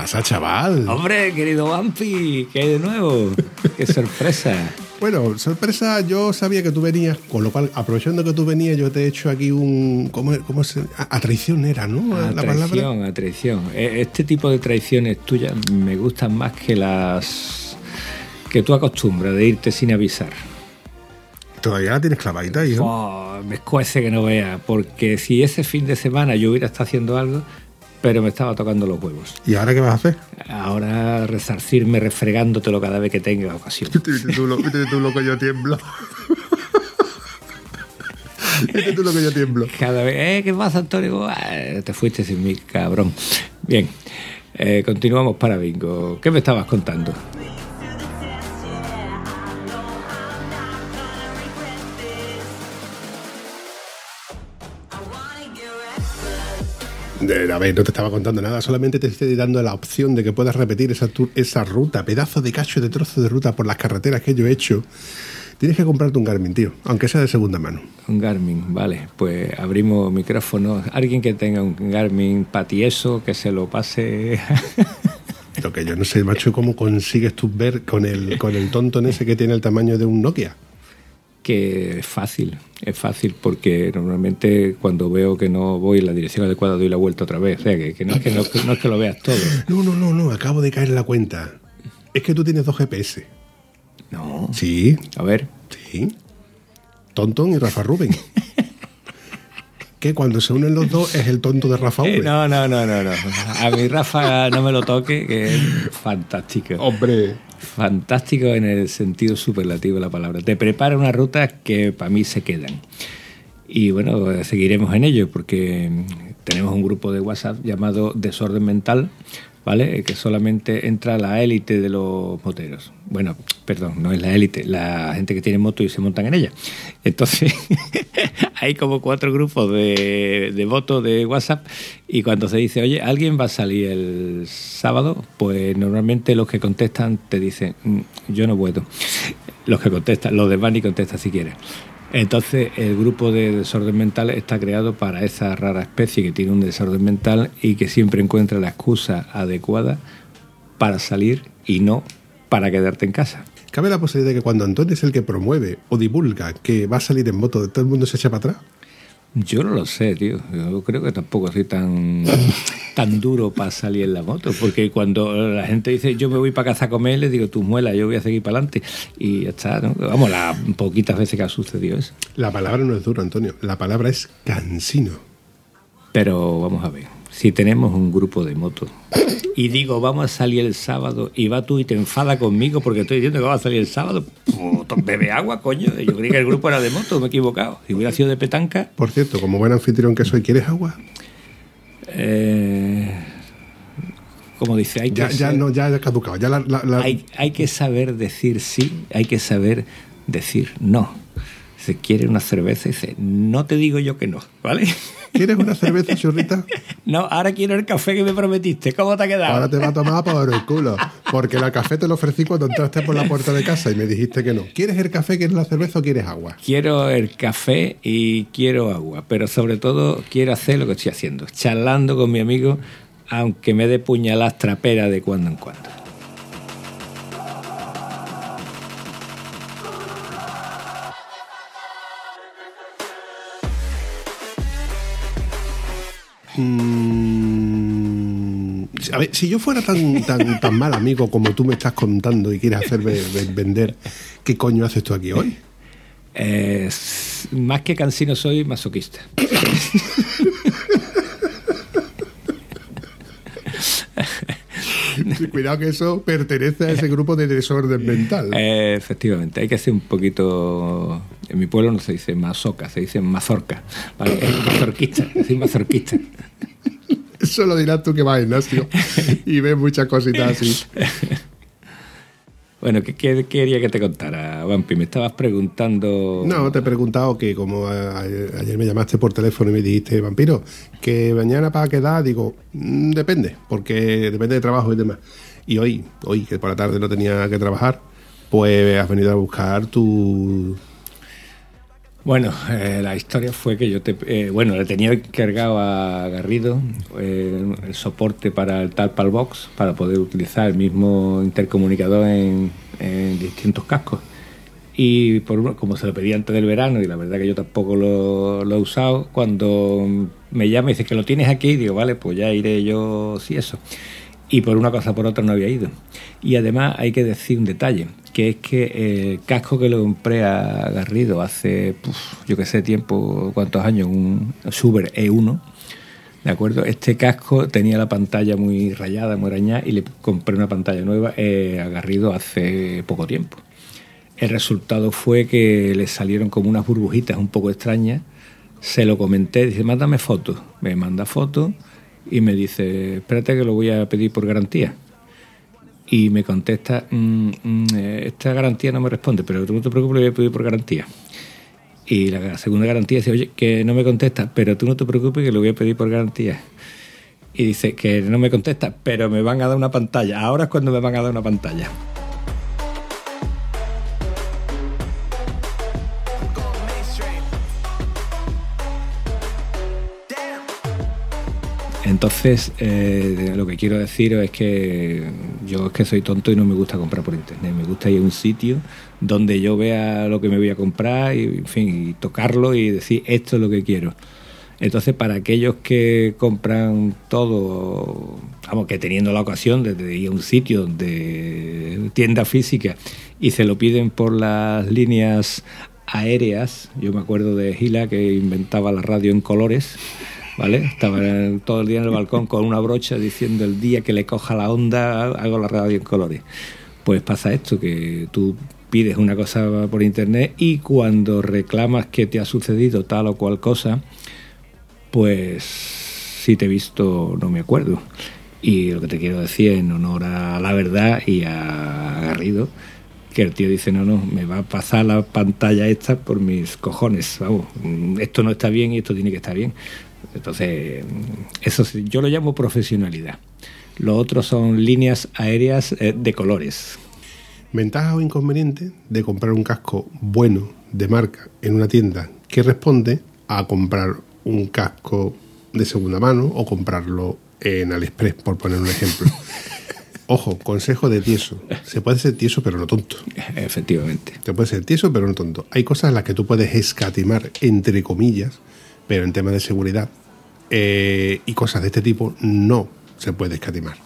Pasa, chaval? Hombre, querido Vampi, ¿qué hay de nuevo? ¡Qué sorpresa! Bueno, sorpresa, yo sabía que tú venías, con lo cual, aprovechando que tú venías, yo te he hecho aquí un... ¿Cómo, cómo se...? A, a traición era, ¿no? A la traición, palabra. a traición. E- Este tipo de traiciones tuyas me gustan más que las que tú acostumbras de irte sin avisar. Todavía la tienes clavadita, hijo. Oh, me escuece que no vea, porque si ese fin de semana yo hubiera estado haciendo algo, pero me estaba tocando los huevos. ¿Y ahora qué vas a hacer? Ahora resarcirme refregándotelo cada vez que tenga ocasión. Viste tú, lo, viste tú lo que yo tiemblo. Viste tú lo que yo tiemblo. Cada vez, ¿eh? ¿Qué pasa, Antonio? Ah, te fuiste sin mí, cabrón. Bien, eh, continuamos para Bingo. ¿Qué me estabas contando? A ver, no te estaba contando nada, solamente te estoy dando la opción de que puedas repetir esa, esa ruta, pedazo de cacho de trozo de ruta por las carreteras que yo he hecho. Tienes que comprarte un Garmin, tío, aunque sea de segunda mano. Un Garmin, vale. Pues abrimos micrófono. Alguien que tenga un Garmin patieso, que se lo pase. Lo que yo no sé, macho, cómo consigues tú ver con el, con el tonto en ese que tiene el tamaño de un Nokia. Que es fácil, es fácil porque normalmente cuando veo que no voy en la dirección adecuada doy la vuelta otra vez. O sea, que, que no, es que no, no es que lo veas todo. No, no, no, no, acabo de caer en la cuenta. Es que tú tienes dos GPS. No. Sí, A ver, sí. Tonton y Rafa Rubén. que cuando se unen los dos es el tonto de Rafa Eh, V. no, no, no, no, no. A mi Rafa no me lo toque, que es fantástico. Hombre. Fantástico en el sentido superlativo de la palabra. Te prepara una ruta que para mí se quedan. Y bueno, seguiremos en ello porque tenemos un grupo de WhatsApp llamado Desorden Mental, ¿vale? Que solamente entra la élite de los moteros. Bueno, perdón, no es la élite, la gente que tiene moto y se montan en ella. Entonces, hay como cuatro grupos de, de votos de WhatsApp y cuando se dice, oye, ¿alguien va a salir el sábado? Pues normalmente los que contestan te dicen, "Mm, yo no puedo. Los que contestan, los de Bani contestan si quieres. Entonces, el grupo de desorden mental está creado para esa rara especie que tiene un desorden mental y que siempre encuentra la excusa adecuada para salir y no para quedarte en casa. ¿Cabe la posibilidad de que cuando Antonio es el que promueve o divulga que va a salir en moto, todo el mundo se echa para atrás? Yo no lo sé, tío. Yo creo que tampoco soy tan, tan duro para salir en la moto. Porque cuando la gente dice yo me voy para casa a comer, les digo tú muela, yo voy a seguir para adelante. Y ya está, ¿no? Vamos, las poquitas veces que ha sucedido eso. La palabra no es duro, Antonio. La palabra es cansino. Pero vamos a ver, si tenemos un grupo de motos y digo vamos a salir el sábado y va tú y te enfada conmigo porque estoy diciendo que vamos a salir el sábado, puto, bebe agua, coño. Yo creí que el grupo era de moto, me he equivocado. Si hubiera sido de petanca, Por cierto, como buen anfitrión que soy, ¿quieres agua? eh, como dice, hay que, Ya, ya ser- no, ya ha caducado. Ya la, la- la- hay, hay que saber decir sí, hay que saber decir no. Se quiere una cerveza y dice, no te digo yo que no, ¿vale? ¿Quieres una cerveza, churrita? No, ahora quiero el café que me prometiste. ¿Cómo te ha quedado? Ahora te va a tomar por el culo. Porque el café te lo ofrecí cuando entraste por la puerta de casa y me dijiste que no. ¿Quieres el café, quieres la cerveza o quieres agua? Quiero el café y quiero agua, pero sobre todo quiero hacer lo que estoy haciendo, charlando con mi amigo, aunque me dé puñaladas traperas de cuando en cuando. Mm, a ver, si yo fuera tan, tan, tan mal amigo como tú me estás contando y quieres hacerme ve- vender, ¿qué coño haces tú aquí hoy? Eh, más que cansino soy masoquista. Cuidado que eso pertenece a ese grupo de desorden mental. Eh, efectivamente, hay que ser un poquito En mi pueblo no se dice mazoca, se dice mazorca. ¿vale? Es mazorquista, es mazorquista. Eso lo dirás tú que vas al gimnasio y ves muchas cositas así. Bueno, ¿qué, quería que te contara, Vampi? Me estabas preguntando... No, te he preguntado que como ayer me llamaste por teléfono y me dijiste, vampiro, que mañana para quedar, digo, "Mm, depende, porque depende de trabajo y demás. Y hoy, hoy que por la tarde no tenía que trabajar, pues has venido a buscar tu... Bueno, eh, la historia fue que yo te... eh, bueno, le tenía encargado a Garrido eh, el soporte para el Talpal Box para poder utilizar el mismo intercomunicador en, distintos cascos. Y por como se lo pedí antes del verano, y la verdad que yo tampoco lo, lo he usado, cuando me llama y dice que lo tienes aquí, digo, vale, pues ya iré yo, sí, eso. Y por una cosa por otra no había ido. Y además hay que decir un detalle, que es que el casco que lo compré a Garrido hace, yo qué sé, tiempo, cuántos años, un Suber E1, ¿de acuerdo? Este casco tenía la pantalla muy rayada, muy arañada, y le compré una pantalla nueva eh, a Garrido hace poco tiempo. El resultado fue que le salieron como unas burbujitas un poco extrañas. Se lo comenté, dice, mándame fotos. Me manda fotos y me dice, espérate que lo voy a pedir por garantía. Y me contesta, "Mm, mm, eh, esta garantía no me responde, pero tú no te preocupes, lo voy a pedir por garantía. Y la segunda garantía dice, oye, que no me contesta, pero tú no te preocupes que lo voy a pedir por garantía. Y dice que no me contesta, pero me van a dar una pantalla. Ahora es cuando me van a dar una pantalla. Entonces, eh, lo que quiero deciros es que yo es que soy tonto y no me gusta comprar por internet. Me gusta ir a un sitio donde yo vea lo que me voy a comprar y, en fin, y tocarlo y decir esto es lo que quiero. Entonces, para aquellos que compran todo, vamos, que teniendo la ocasión de ir a un sitio de tienda física y se lo piden por las líneas aéreas, yo me acuerdo de Gila que inventaba la radio en colores, ¿vale? Estaba todo el día en el balcón con una brocha diciendo el día que le coja la onda hago la radio en colores. Pues pasa esto, que tú pides una cosa por internet y cuando reclamas que te ha sucedido tal o cual cosa, pues si te he visto no me acuerdo. Y lo que te quiero decir en honor a la verdad y a Garrido, que el tío dice, no, no, me va a pasar la pantalla esta por mis cojones, vamos, esto no está bien y esto tiene que estar bien. Entonces, eso sí, yo lo llamo profesionalidad. Lo otro son líneas aéreas eh, de colores. Ventaja o inconveniente de comprar un casco bueno de marca en una tienda que responde a comprar un casco de segunda mano o comprarlo en AliExpress, por poner un ejemplo. Ojo, consejo de tieso. Se puede ser tieso, pero no tonto. Efectivamente. Se puede ser tieso, pero no tonto. Hay cosas en las que tú puedes escatimar, entre comillas, pero en temas de seguridad eh, y cosas de este tipo no se puede escatimar.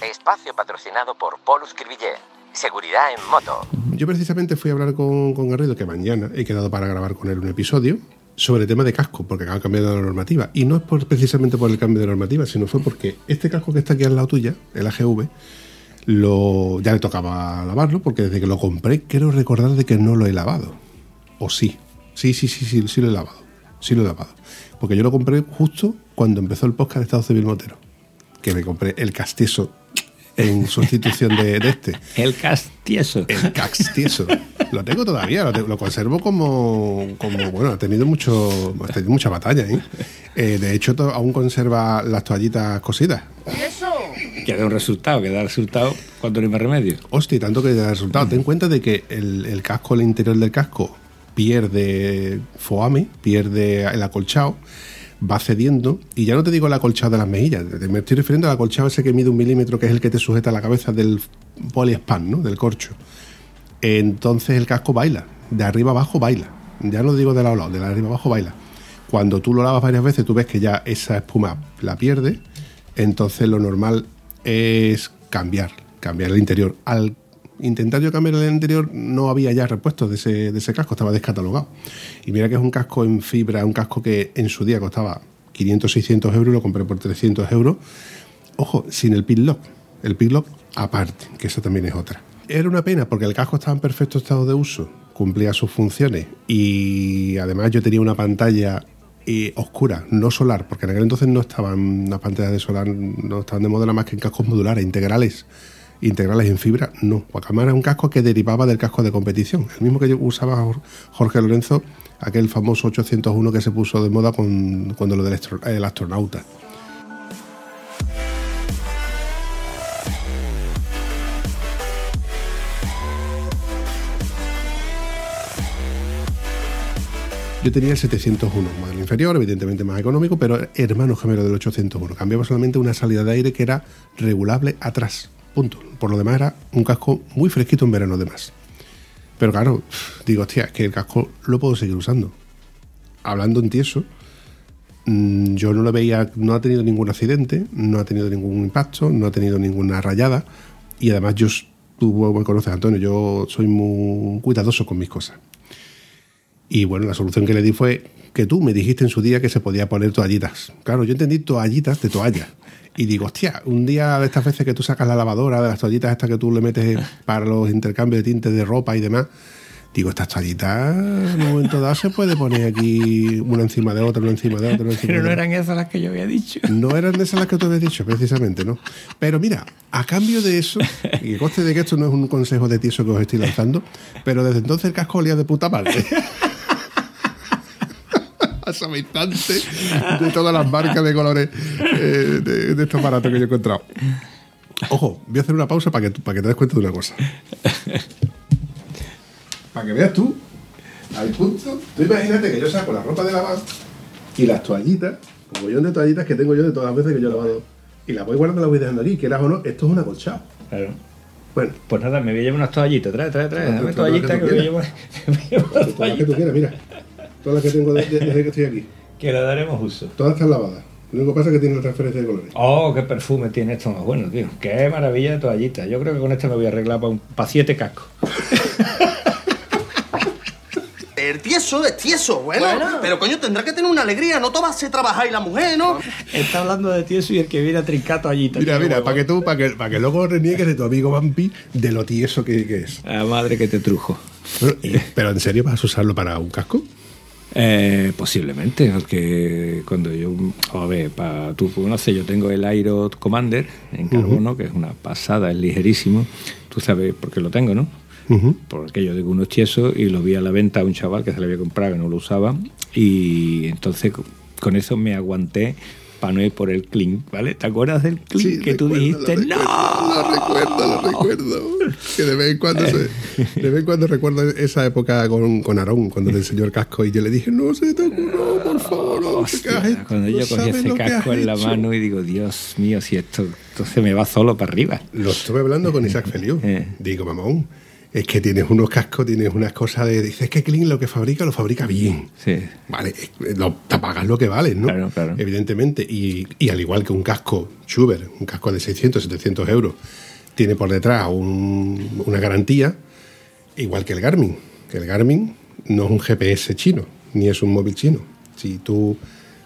Espacio patrocinado por Polus Cribillé. Seguridad en moto. Yo precisamente fui a hablar con, con Garrido, que mañana he quedado para grabar con él un episodio sobre el tema de casco, porque ha cambiado la normativa. Y no es por, precisamente por el cambio de normativa, sino fue porque este casco que está aquí al lado tuya, el AGV, lo, ya le tocaba lavarlo, porque desde que lo compré quiero recordar de que no lo he lavado. O sí. Sí, sí, sí, sí, sí lo he lavado. Sí lo he lavado. Porque yo lo compré justo cuando empezó el podcast de Estado Civil Motero. Que me compré el castieso en sustitución de, de este. El castieso. El castieso. Lo tengo todavía, lo, te- lo conservo como, como, bueno, ha tenido mucho, ha tenido mucha batalla, ¿eh? Eh, de hecho, to- aún conserva las toallitas cosidas. Que da un resultado, que da resultado cuando no hay más remedio. Hostia, y tanto que da resultado. Ten en cuenta de que el, el casco, el interior del casco, pierde foame, pierde el acolchado, va cediendo, y ya no te digo el acolchado de las mejillas, me estoy refiriendo al acolchado ese que mide un milímetro, que es el que te sujeta la cabeza del poliespan, ¿no? Del corcho. Entonces el casco baila, de arriba abajo baila. Ya no digo de lado a lado, de arriba abajo baila. Cuando tú lo lavas varias veces, tú ves que ya esa espuma la pierde, entonces lo normal es cambiar, cambiar el interior. Al intentar yo cambiar el interior, no había ya repuestos de ese, de ese casco, estaba descatalogado. Y mira que es un casco en fibra, un casco que en su día costaba 500, 600 euros, lo compré por 300 euros. Ojo, sin el pin lock. El pin lock aparte, que eso también es otra. Era una pena porque el casco estaba en perfecto estado de uso, cumplía sus funciones y además yo tenía una pantalla eh, oscura, no solar, porque en aquel entonces no estaban las pantallas de solar, no estaban de moda nada más que en cascos modulares, integrales, integrales en fibra, no. Guacamara era un casco que derivaba del casco de competición, el mismo que usaba Jor- Jorge Lorenzo, aquel famoso 801 que se puso de moda cuando lo del astro- el astronauta. Yo tenía el 701, modelo inferior, evidentemente más económico, pero hermano gemelo del 801. Cambiaba solamente una salida de aire que era regulable atrás. Punto. Por lo demás era un casco muy fresquito en verano además. Pero claro, digo, hostia, es que el casco lo puedo seguir usando. Hablando en tieso, mm, yo no lo veía, no ha tenido ningún accidente, no ha tenido ningún impacto, no ha tenido ninguna rayada. Y además yo, tú me conoces, Antonio, yo soy muy cuidadoso con mis cosas. Y bueno, la solución que le di fue que tú me dijiste en su día que se podía poner toallitas. Claro, yo entendí toallitas de toalla. Y digo, hostia, un día de estas veces que tú sacas la lavadora, de las toallitas estas que tú le metes para los intercambios de tintes de ropa y demás, digo, estas toallitas en un momento dado se puede poner aquí una encima de otra, una encima de otra, una encima Pero no eran esas las que yo había dicho. No eran esas las que tú habías dicho, precisamente, ¿no? Pero mira, a cambio de eso, y que conste de que esto no es un consejo de tieso que os estoy lanzando, pero desde entonces el casco olía de puta madre. Asamistante de todas las marcas de colores eh, de, de estos aparatos que yo he encontrado. Ojo, voy a hacer una pausa para que, para que te des cuenta de una cosa. Para que veas tú, al punto, tú imagínate que yo saco la ropa de lavar y las toallitas, un millón de toallitas que tengo yo de todas las veces que yo he lavado, y las voy guardando, las voy dejando aquí, quieras o no, esto es un acolchado. Claro. Bueno, Pues nada, me voy a llevar unas toallitas. Trae, trae, trae. Dame toallitas que me voy a llevar, que tú quieras, mira. Todas las que tengo de- de- desde que estoy aquí. Que le daremos uso. Todas están lavadas. Lo único que pasa es que tiene la transferencia de colores. Oh, qué perfume tiene esto más bueno, tío. Qué maravilla de toallita. Yo creo que con este me voy a arreglar para pa siete cascos. El tieso es tieso, bueno, Pero coño, tendrá que tener una alegría. No tomarse trabajar y la mujer, ¿no? Está hablando de tieso y el que viene a trincar toallita. Mira, mira, para que tú, para que, para que luego reniegues de tu amigo Vampi de lo tieso que, que es. La madre que te trujo. Bueno, y- pero ¿en serio vas a usarlo para un casco? Eh, posiblemente, porque cuando yo, a ver, para tú conoces, yo tengo el Aero Commander en carbono, que es una pasada, es ligerísimo. Tú sabes por qué lo tengo, ¿no? Ujú. Por aquello de que uno es tieso y lo vi a la venta a un chaval que se lo había comprado y no lo usaba. Y entonces co- con eso me aguanté para no ir por el clink, ¿vale? ¿Te acuerdas del clink que tú dijiste? lo ¡No! Lo recuerdo, lo recuerdo. Que de vez en cuando, se- de vez en cuando recuerdo esa época con, con Aarón, cuando le enseñó el casco y yo le dije, no se te ocurra, por favor, no, Hostia, has- cuando no yo cogí ese casco en la hecho". mano y digo, Dios mío, si esto entonces me va solo para arriba. Lo estuve hablando con Isaac Feliu. Eh. Digo, mamón, es que tienes unos cascos, tienes unas cosas de. Dices que Kling lo que fabrica, lo fabrica bien. Sí. Vale, lo, te pagas lo que vale, ¿no? Claro, claro. Evidentemente. Y, y al igual que un casco Schuber, un casco de 600, 700 euros, tiene por detrás un- una garantía, igual que el Garmin. Que el Garmin no es un GPS chino, ni es un móvil chino. Si tú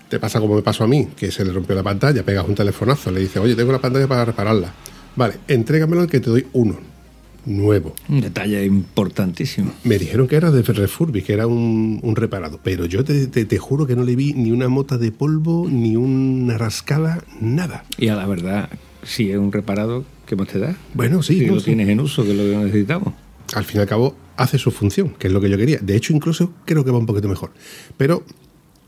te pasa como me pasó a mí, que se le rompió la pantalla, pegas un telefonazo, le dices, oye, tengo la pantalla para repararla. Vale, entrégamelo que te doy uno, nuevo. Un detalle importantísimo. Me dijeron que era de Refurbi, que era un, un reparado, pero yo te, te- te juro que no le vi ni una mota de polvo, ni una rascada, nada. Y a la verdad, si es un reparado, ¿qué más te da? Bueno, sí, Si no, lo sí. tienes en uso, que es lo que necesitamos. Al fin y al cabo, hace su función, que es lo que yo quería. De hecho, incluso creo que va un poquito mejor. Pero,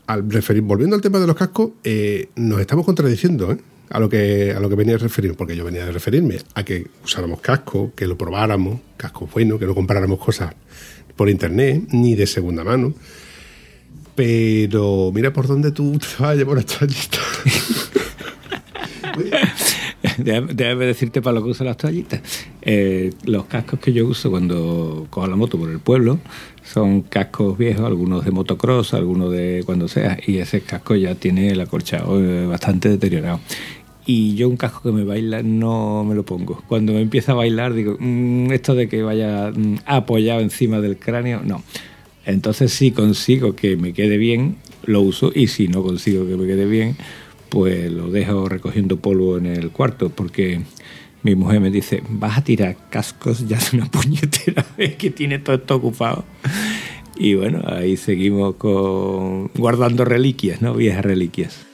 al referir, volviendo al tema de los cascos, eh, nos estamos contradiciendo, ¿eh? A lo, que, a lo que venía a referir, porque yo venía a referirme a que usáramos casco, que lo probáramos, cascos buenos, que no compráramos cosas por internet, ni de segunda mano. Pero mira por dónde tú te vas a llevar esta lista. Déjame decirte para lo que uso las toallitas. Eh, los cascos que yo uso cuando cojo la moto por el pueblo son cascos viejos, algunos de motocross, algunos de cuando sea, y ese casco ya tiene el acolchado eh, bastante deteriorado. Y yo un casco que me baila no me lo pongo. Cuando me empieza a bailar digo, "Mm, esto de que vaya mm, apoyado encima del cráneo, no. Entonces si consigo que me quede bien, lo uso, y si no consigo que me quede bien, pues lo dejo recogiendo polvo en el cuarto, porque mi mujer me dice, vas a tirar cascos, ya es una puñetera vez que tiene todo esto ocupado. Y bueno, ahí seguimos con guardando reliquias, ¿no? Viejas reliquias.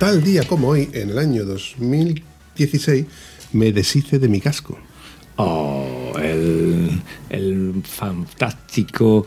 Tal día como hoy, en el año 2016, me deshice de mi casco. Oh, el, el fantástico.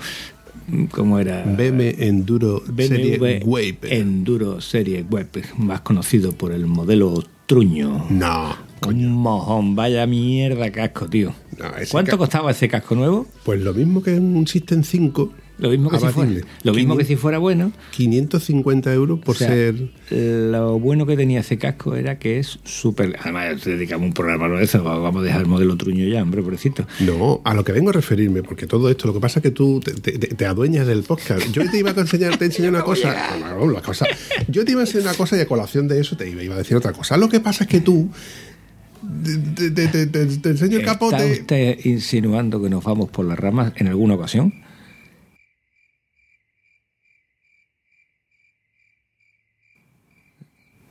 ¿Cómo era? BM Enduro Serie BMW Wave. Enduro Serie Web, más conocido por el modelo Truño. No, Un mojón, vaya mierda casco, tío. No, ¿Cuánto ca- costaba ese casco nuevo? pues lo mismo que un System 5. Lo mismo que, si fuera, lo mismo que 500 si fuera bueno. 550 euros por O sea, ser. Lo bueno que tenía ese casco era que es súper. Además, te dedicamos un programa a eso. Vamos a dejar el modelo truño ya, hombre, pobrecito. No, a lo que vengo a referirme, porque todo esto, lo que pasa es que tú te, te- te adueñas del podcast. Yo te iba a enseñar, te enseñé una cosa, no, no, la cosa. Yo te iba a enseñar una cosa y a colación de eso te iba, iba a decir otra cosa. Lo que pasa es que tú te, te- te- te- te enseño el ¿Está capote. usted insinuando que nos vamos por las ramas en alguna ocasión?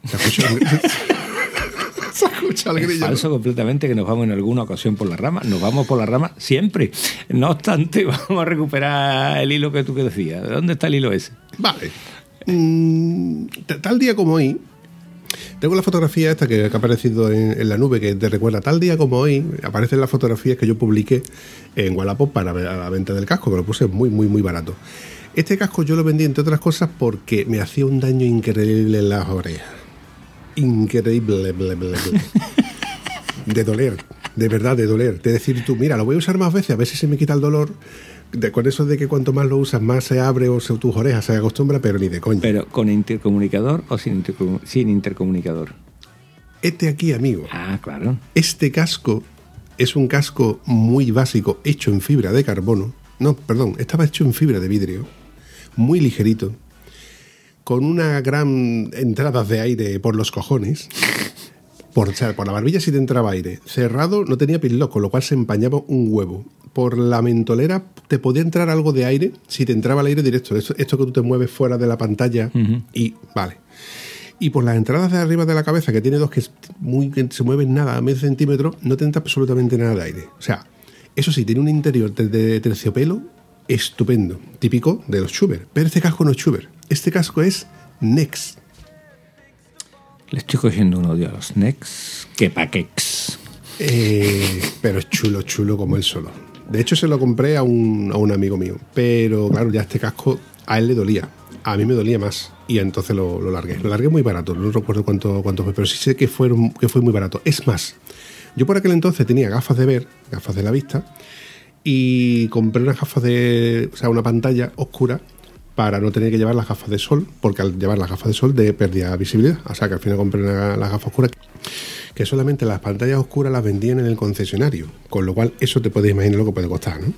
Se escucha el, se escucha el Es grillo. falso completamente que nos vamos en alguna ocasión por las ramas. Nos vamos por las ramas siempre. No obstante, vamos a recuperar el hilo que tú que decías. ¿De dónde está el hilo ese? Vale. Mm, tal día como hoy, tengo la fotografía esta que, que ha aparecido en, en la nube que te recuerda. Tal día como hoy, aparecen las fotografías que yo publiqué en Wallapop para la venta del casco, que lo puse muy, muy, muy barato. Este casco yo lo vendí, entre otras cosas, porque me hacía un daño increíble en las orejas. Increíble. ble, ble, ble. De doler, de verdad, de doler. De decir tú, mira, lo voy a usar más veces, a ver si se me quita el dolor. De, con eso de que cuanto más lo usas, más se abre o se, tus orejas se acostumbra, pero ni de coña. Pero con intercomunicador o sin, sin intercomunicador. Este aquí, amigo, Ah, claro. este casco es un casco muy básico, hecho en fibra de carbono. No, perdón, estaba hecho en fibra de vidrio, muy ligerito, con una gran entrada de aire por los cojones. Por, o sea, por la barbilla sí te entraba aire. Cerrado no tenía pinlock, con lo cual se empañaba un huevo. Por la mentolera te podía entrar algo de aire si te entraba el aire directo. Esto, esto que tú te mueves fuera de la pantalla y vale. Y por las entradas de arriba de la cabeza, que tiene dos que, muy, que se mueven nada a medio centímetro, no te entra absolutamente nada de aire. O sea, eso sí, tiene un interior de, de terciopelo estupendo, típico de los Schuber. Pero este casco no es Schuber. Este casco es Nex. Le estoy cogiendo un odio a los Nex. Que paquex. Eh, pero es chulo, chulo como él solo. De hecho, se lo compré a un, a un amigo mío. Pero claro, ya este casco a él le dolía. A mí me dolía más. Y entonces lo, lo largué. Lo largué muy barato. No recuerdo cuánto, cuánto fue, pero sí sé que, fueron, que fue muy barato. Es más, yo por aquel entonces tenía gafas de ver, gafas de la vista. Y compré unas gafas de. O sea, una pantalla oscura para no tener que llevar las gafas de sol, porque al llevar las gafas de sol de perdía visibilidad. O sea que al final compré una- las gafas oscuras, que solamente las pantallas oscuras las vendían en el concesionario, con lo cual eso te puedes imaginar lo que puede costar, ¿no?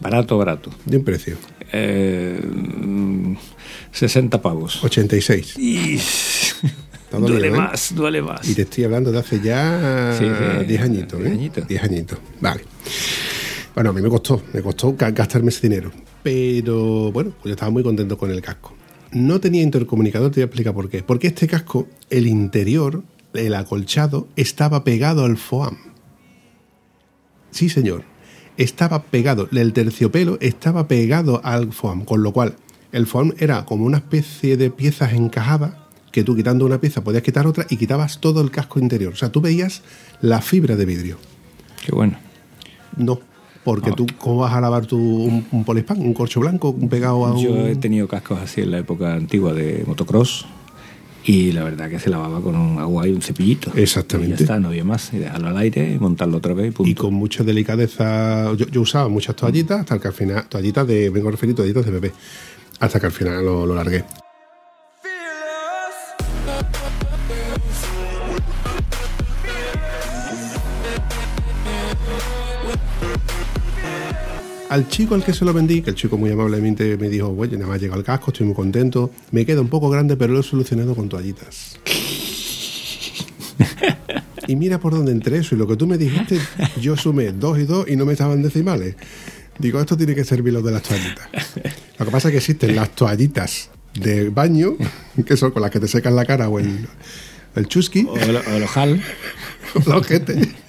Barato, barato. De un precio. Eh, mm, 60 pavos. 86. Y... Duele ¿eh? más, duele más. Y te estoy hablando de hace ya Sí, sí, 10 añitos, ¿eh? diez añitos. 10 añitos. Vale. Bueno, a mí me costó, me costó ga- gastarme ese dinero. Pero bueno, pues yo estaba muy contento con el casco. No tenía intercomunicador, te voy a explicar por qué. Porque este casco, el interior, el acolchado, estaba pegado al foam. Sí, señor. Estaba pegado, el terciopelo estaba pegado al foam, con lo cual el foam era como una especie de piezas encajadas que tú quitando una pieza podías quitar otra y quitabas todo el casco interior. O sea, tú veías la fibra de vidrio. Qué bueno. No, porque tú, ¿cómo vas a lavar tu, un, un polispán, un corcho blanco un pegado a un... Yo he tenido cascos así en la época antigua de motocross y la verdad que se lavaba con un agua y un cepillito. Exactamente. Y ya está, no había más. Y dejarlo al aire y montarlo otra vez y punto. Y con mucha delicadeza, yo, yo usaba muchas toallitas hasta que al final, toallitas de, vengo a referir toallitas de bebé, hasta que al final lo, lo largué. Al chico al que se lo vendí, que el chico muy amablemente me dijo, oye, nada más llega el casco, estoy muy contento, me queda un poco grande, pero lo he solucionado con toallitas. y mira por dónde entré eso, y lo que tú me dijiste, yo sumé dos y dos y no me estaban decimales. Digo, esto tiene que servir lo de las toallitas. Lo que pasa es que existen las toallitas de baño, que son con las que te secas la cara o el, el chusqui, O el, o el ojal. ojete.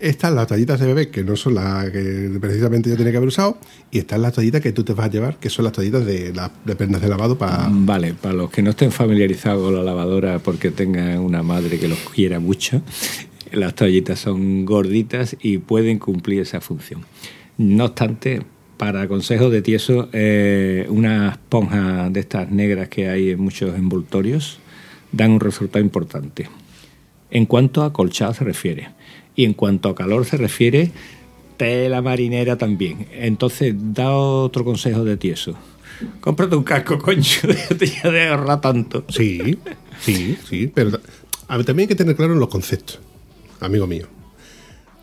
Están las toallitas de bebé, que no son las que precisamente yo tenía que haber usado, y están las toallitas que tú te vas a llevar, que son las toallitas de, las de prendas de lavado para... Vale, para los que no estén familiarizados con la lavadora porque tengan una madre que los quiera mucho, las toallitas son gorditas y pueden cumplir esa función. No obstante, para consejos de tieso, eh, una esponja de estas negras que hay en muchos envoltorios dan un resultado importante. En cuanto a colchado se refiere. Y en cuanto a calor se refiere, tela marinera también. Entonces, da otro consejo de tieso. Cómprate un casco, coño, ya de ahorrar tanto. Sí, sí, sí, pero también hay que tener claro los conceptos, amigo mío.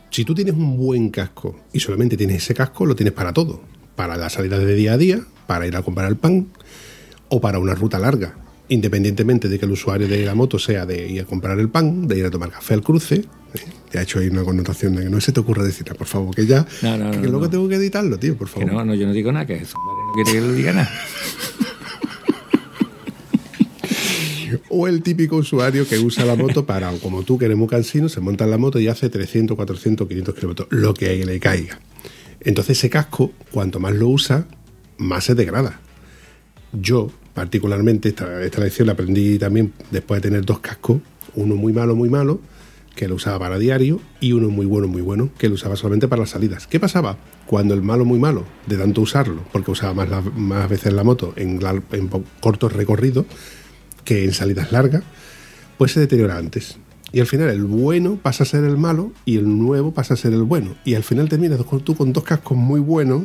Si tú tienes un buen casco y solamente tienes ese casco, lo tienes para todo. Para las salidas de día a día, para ir a comprar el pan o para una ruta larga. Independientemente de que el usuario de la moto sea de ir a comprar el pan, de ir a tomar café al cruce. ¿eh? Te ha hecho ahí una connotación de que no se te ocurra decir, por favor, que ya. No, no, que no, luego tengo que editarlo, tío, por Que favor. no, no, yo no digo nada, que madre no quiere que le diga nada. O el típico usuario que usa la moto para, como tú, que eres muy cansino, se monta en la moto y hace 300, 400, 500 kilómetros, lo que le caiga. Entonces ese casco, cuanto más lo usa, más se degrada. Yo, particularmente, esta, esta lección la aprendí también después de tener dos cascos, uno muy malo, muy malo, que lo usaba para diario, y uno muy bueno, muy bueno, que lo usaba solamente para las salidas. ¿Qué pasaba? Cuando el malo, muy malo, de tanto usarlo, porque usaba más, más veces la moto en, la- en cortos recorridos, que en salidas largas, pues se deteriora antes. Y al final el bueno pasa a ser el malo y el nuevo pasa a ser el bueno. Y al final terminas tú con dos cascos muy buenos,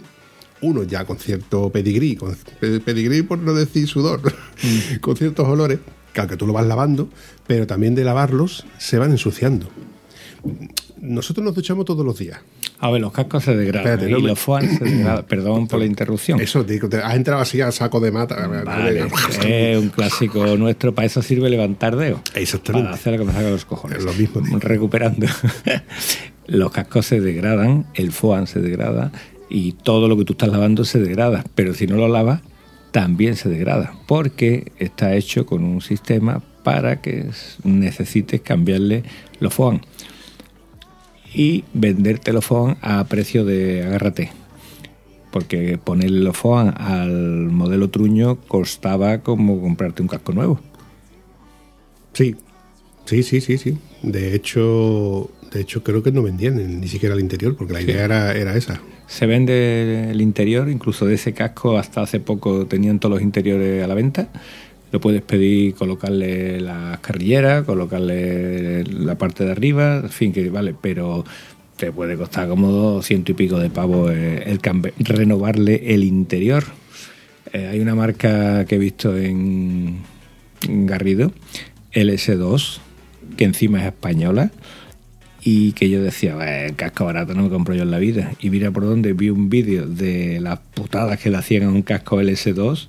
uno ya con cierto pedigrí, con pe- pedigrí por no decir sudor, con ciertos olores, que aunque tú lo vas lavando, pero también de lavarlos se van ensuciando. Nosotros nos duchamos todos los días. A ver, los cascos se degradan Espérate, y no me- los foam se degradan. Perdón por la interrupción. Eso, te has entrado así a saco de mata. Vale, es un clásico nuestro, para eso sirve levantar dedos. Exactamente. Para hacer lo que me de los cojones. Es lo mismo, tío. Recuperando. los cascos se degradan, el foam se degrada y todo lo que tú estás lavando se degrada. Pero si no lo lavas, también se degrada. Porque está hecho con un sistema para que necesites cambiarle los foam. Y venderte los foam a precio de agárrate porque ponerle los foam al modelo truño costaba como comprarte un casco nuevo. Sí, sí, sí, sí, sí. De hecho, de hecho creo que no vendían ni- siquiera el interior, porque la idea era, era esa. Se vende el interior, incluso de ese casco hasta hace poco tenían todos los interiores a la venta. Lo puedes pedir, colocarle las carrilleras, colocarle la parte de arriba, en fin, que vale, pero te puede costar como ciento y pico de pavos eh, el renovarle el interior. Eh, hay una marca que he visto en, en Garrido, LS2, que encima es española, y que yo decía, "Bah, el casco barato no me compro yo en la vida. Y mira por dónde vi un vídeo de las putadas que le hacían a un casco LS2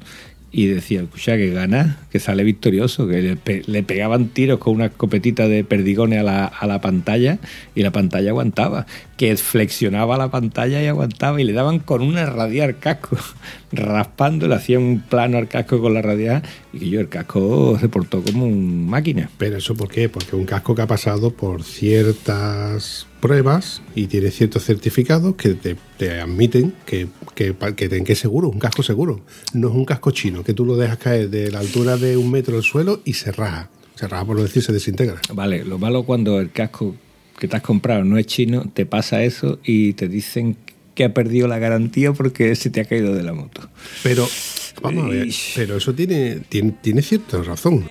y decía, escucha, que gana, que sale victorioso, que le, pe- le pegaban tiros con una escopetita de perdigones a la, a la pantalla y la pantalla aguantaba, que flexionaba la pantalla y aguantaba y le daban con una radial casco, raspando, le hacían un plano al casco con la radial y que yo el casco se portó como un máquina. Pero eso ¿por qué? Porque un casco que ha pasado por ciertas pruebas y tiene ciertos certificados que te, te admiten que, que, que, que es seguro, un casco seguro. No es un casco chino, que tú lo dejas caer de la altura de un metro al suelo y se raja. Se raja por no decir, se desintegra. Vale, lo malo cuando el casco que te has comprado no es chino, te pasa eso y te dicen que ha perdido la garantía porque se te ha caído de la moto. Pero, vamos a ver, pero eso tiene, tiene, tiene cierta razón.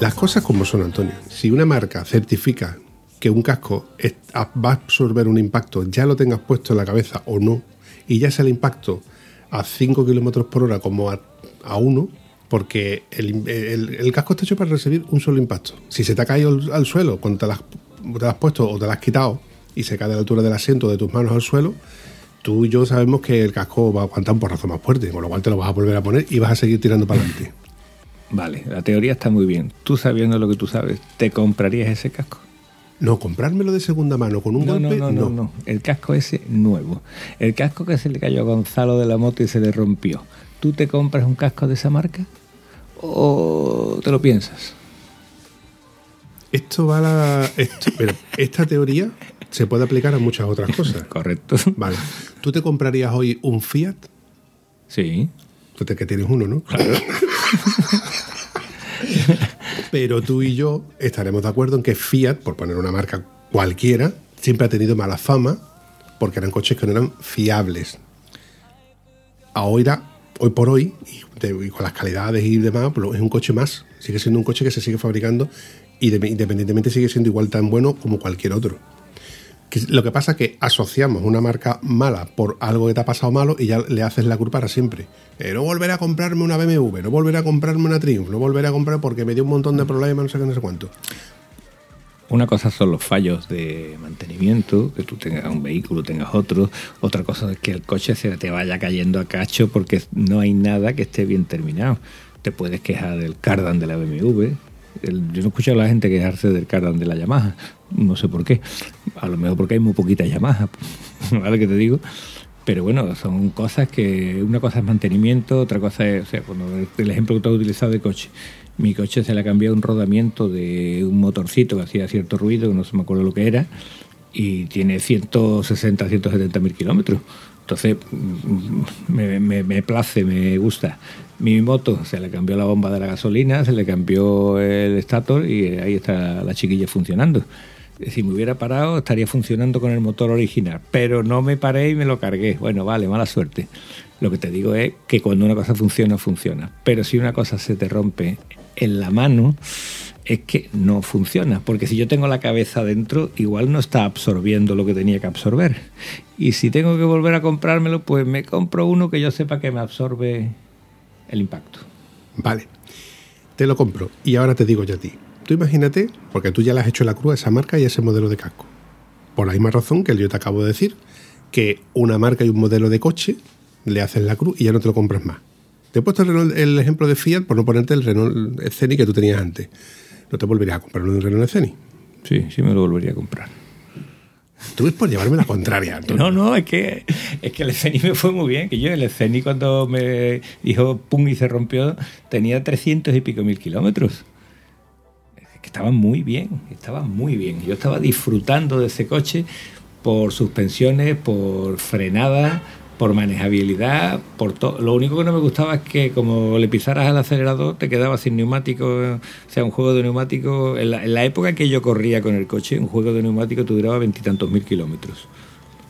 Las cosas como son, Antonio. Si una marca certifica que un casco va a absorber un impacto, ya lo tengas puesto en la cabeza o no, y ya sea el impacto a 5 kilómetros por hora como a, a 1, porque el, casco está hecho para recibir un solo impacto. Si se te ha caído al, suelo cuando te lo, has, puesto o te lo has quitado y se cae a la altura del asiento de tus manos al suelo, tú y yo sabemos que el casco va a aguantar un porrazo más fuerte, con lo cual te lo vas a volver a poner y vas a seguir tirando para adelante. Vale, la teoría está muy bien. Tú sabiendo lo que tú sabes, ¿te comprarías ese casco? No, comprármelo de segunda mano con un No, no, golpe, no, no, no. El casco ese nuevo. El casco que se le cayó a Gonzalo de la moto y se le rompió. ¿Tú te compras un casco de esa marca? ¿O te lo piensas? Esto va a la. esto- esta teoría se puede aplicar a muchas otras cosas. Correcto. Vale. ¿Tú te comprarías hoy un Fiat? Sí. Tú te- que tienes uno, ¿no? Claro. Pero tú y yo estaremos de acuerdo en que Fiat, por poner una marca cualquiera, siempre ha tenido mala fama porque eran coches que no eran fiables. Ahora, hoy por hoy, y, con las calidades y demás, pues es un coche más. Sigue siendo un coche que se sigue fabricando y de- independientemente sigue siendo igual tan bueno como cualquier otro. Lo que pasa es que asociamos una marca mala por algo que te ha pasado malo y ya le haces la culpa para siempre. Eh, no volveré a comprarme una BMW, no volveré a comprarme una Triumph, no volveré a comprar porque me dio un montón de problemas, no sé qué, no sé cuánto. Una cosa son los fallos de mantenimiento, que tú tengas un vehículo, tengas otro. Otra cosa es que el coche se te vaya cayendo a cacho porque no hay nada que esté bien terminado. Te puedes quejar del cardan de la BMW. Yo no escucho a la gente quejarse del cardan de la Yamaha. No sé por qué. A lo mejor porque hay muy poquita Yamaha. ¿Vale que te digo? Pero bueno, son cosas que una cosa es mantenimiento, otra cosa es, o sea, cuando el ejemplo que tú has utilizado de coche. Mi coche se le ha cambiado un rodamiento de un motorcito que hacía cierto ruido, que no se me acuerdo lo que era, y tiene 160, 170 mil kilómetros. Entonces, me, me- me place, me gusta. Mi moto se le cambió la bomba de la gasolina, se le cambió el estator y ahí está la chiquilla funcionando. Si me hubiera parado, estaría funcionando con el motor original. Pero no me paré y me lo cargué. Bueno, vale, mala suerte. Lo que te digo es que cuando una cosa funciona, funciona. Pero si una cosa se te rompe en la mano, es que no funciona. Porque si yo tengo la cabeza dentro, igual no está absorbiendo lo que tenía que absorber. Y si tengo que volver a comprármelo, pues me compro uno que yo sepa que me absorbe el impacto. Vale, te lo compro. Y ahora te digo yo a ti. Tú imagínate, porque tú ya le has hecho la cruz a esa marca y a ese modelo de casco. Por la misma razón que yo te acabo de decir, que una marca y un modelo de coche le haces la cruz y ya no te lo compras más. Te he puesto el, el ejemplo de Fiat por no ponerte el Renault Scenic que tú tenías antes. No te volverías a comprar un Renault Scenic. Sí, sí me lo volvería a comprar. Tú es por llevarme la contraria, Antonio. No, no, es que, es que el Sceni me fue muy bien. Que yo el Sceni cuando me dijo pum y se rompió, tenía 300 y pico mil kilómetros. Es que estaba muy bien, estaba muy bien. Yo estaba disfrutando de ese coche por suspensiones, por frenada, por manejabilidad, por todo. Lo único que no me gustaba es que como le pisaras al acelerador te quedabas sin neumático, o sea, un juego de neumático. En la, en la época que yo corría con el coche, un juego de neumático te duraba veintitantos mil kilómetros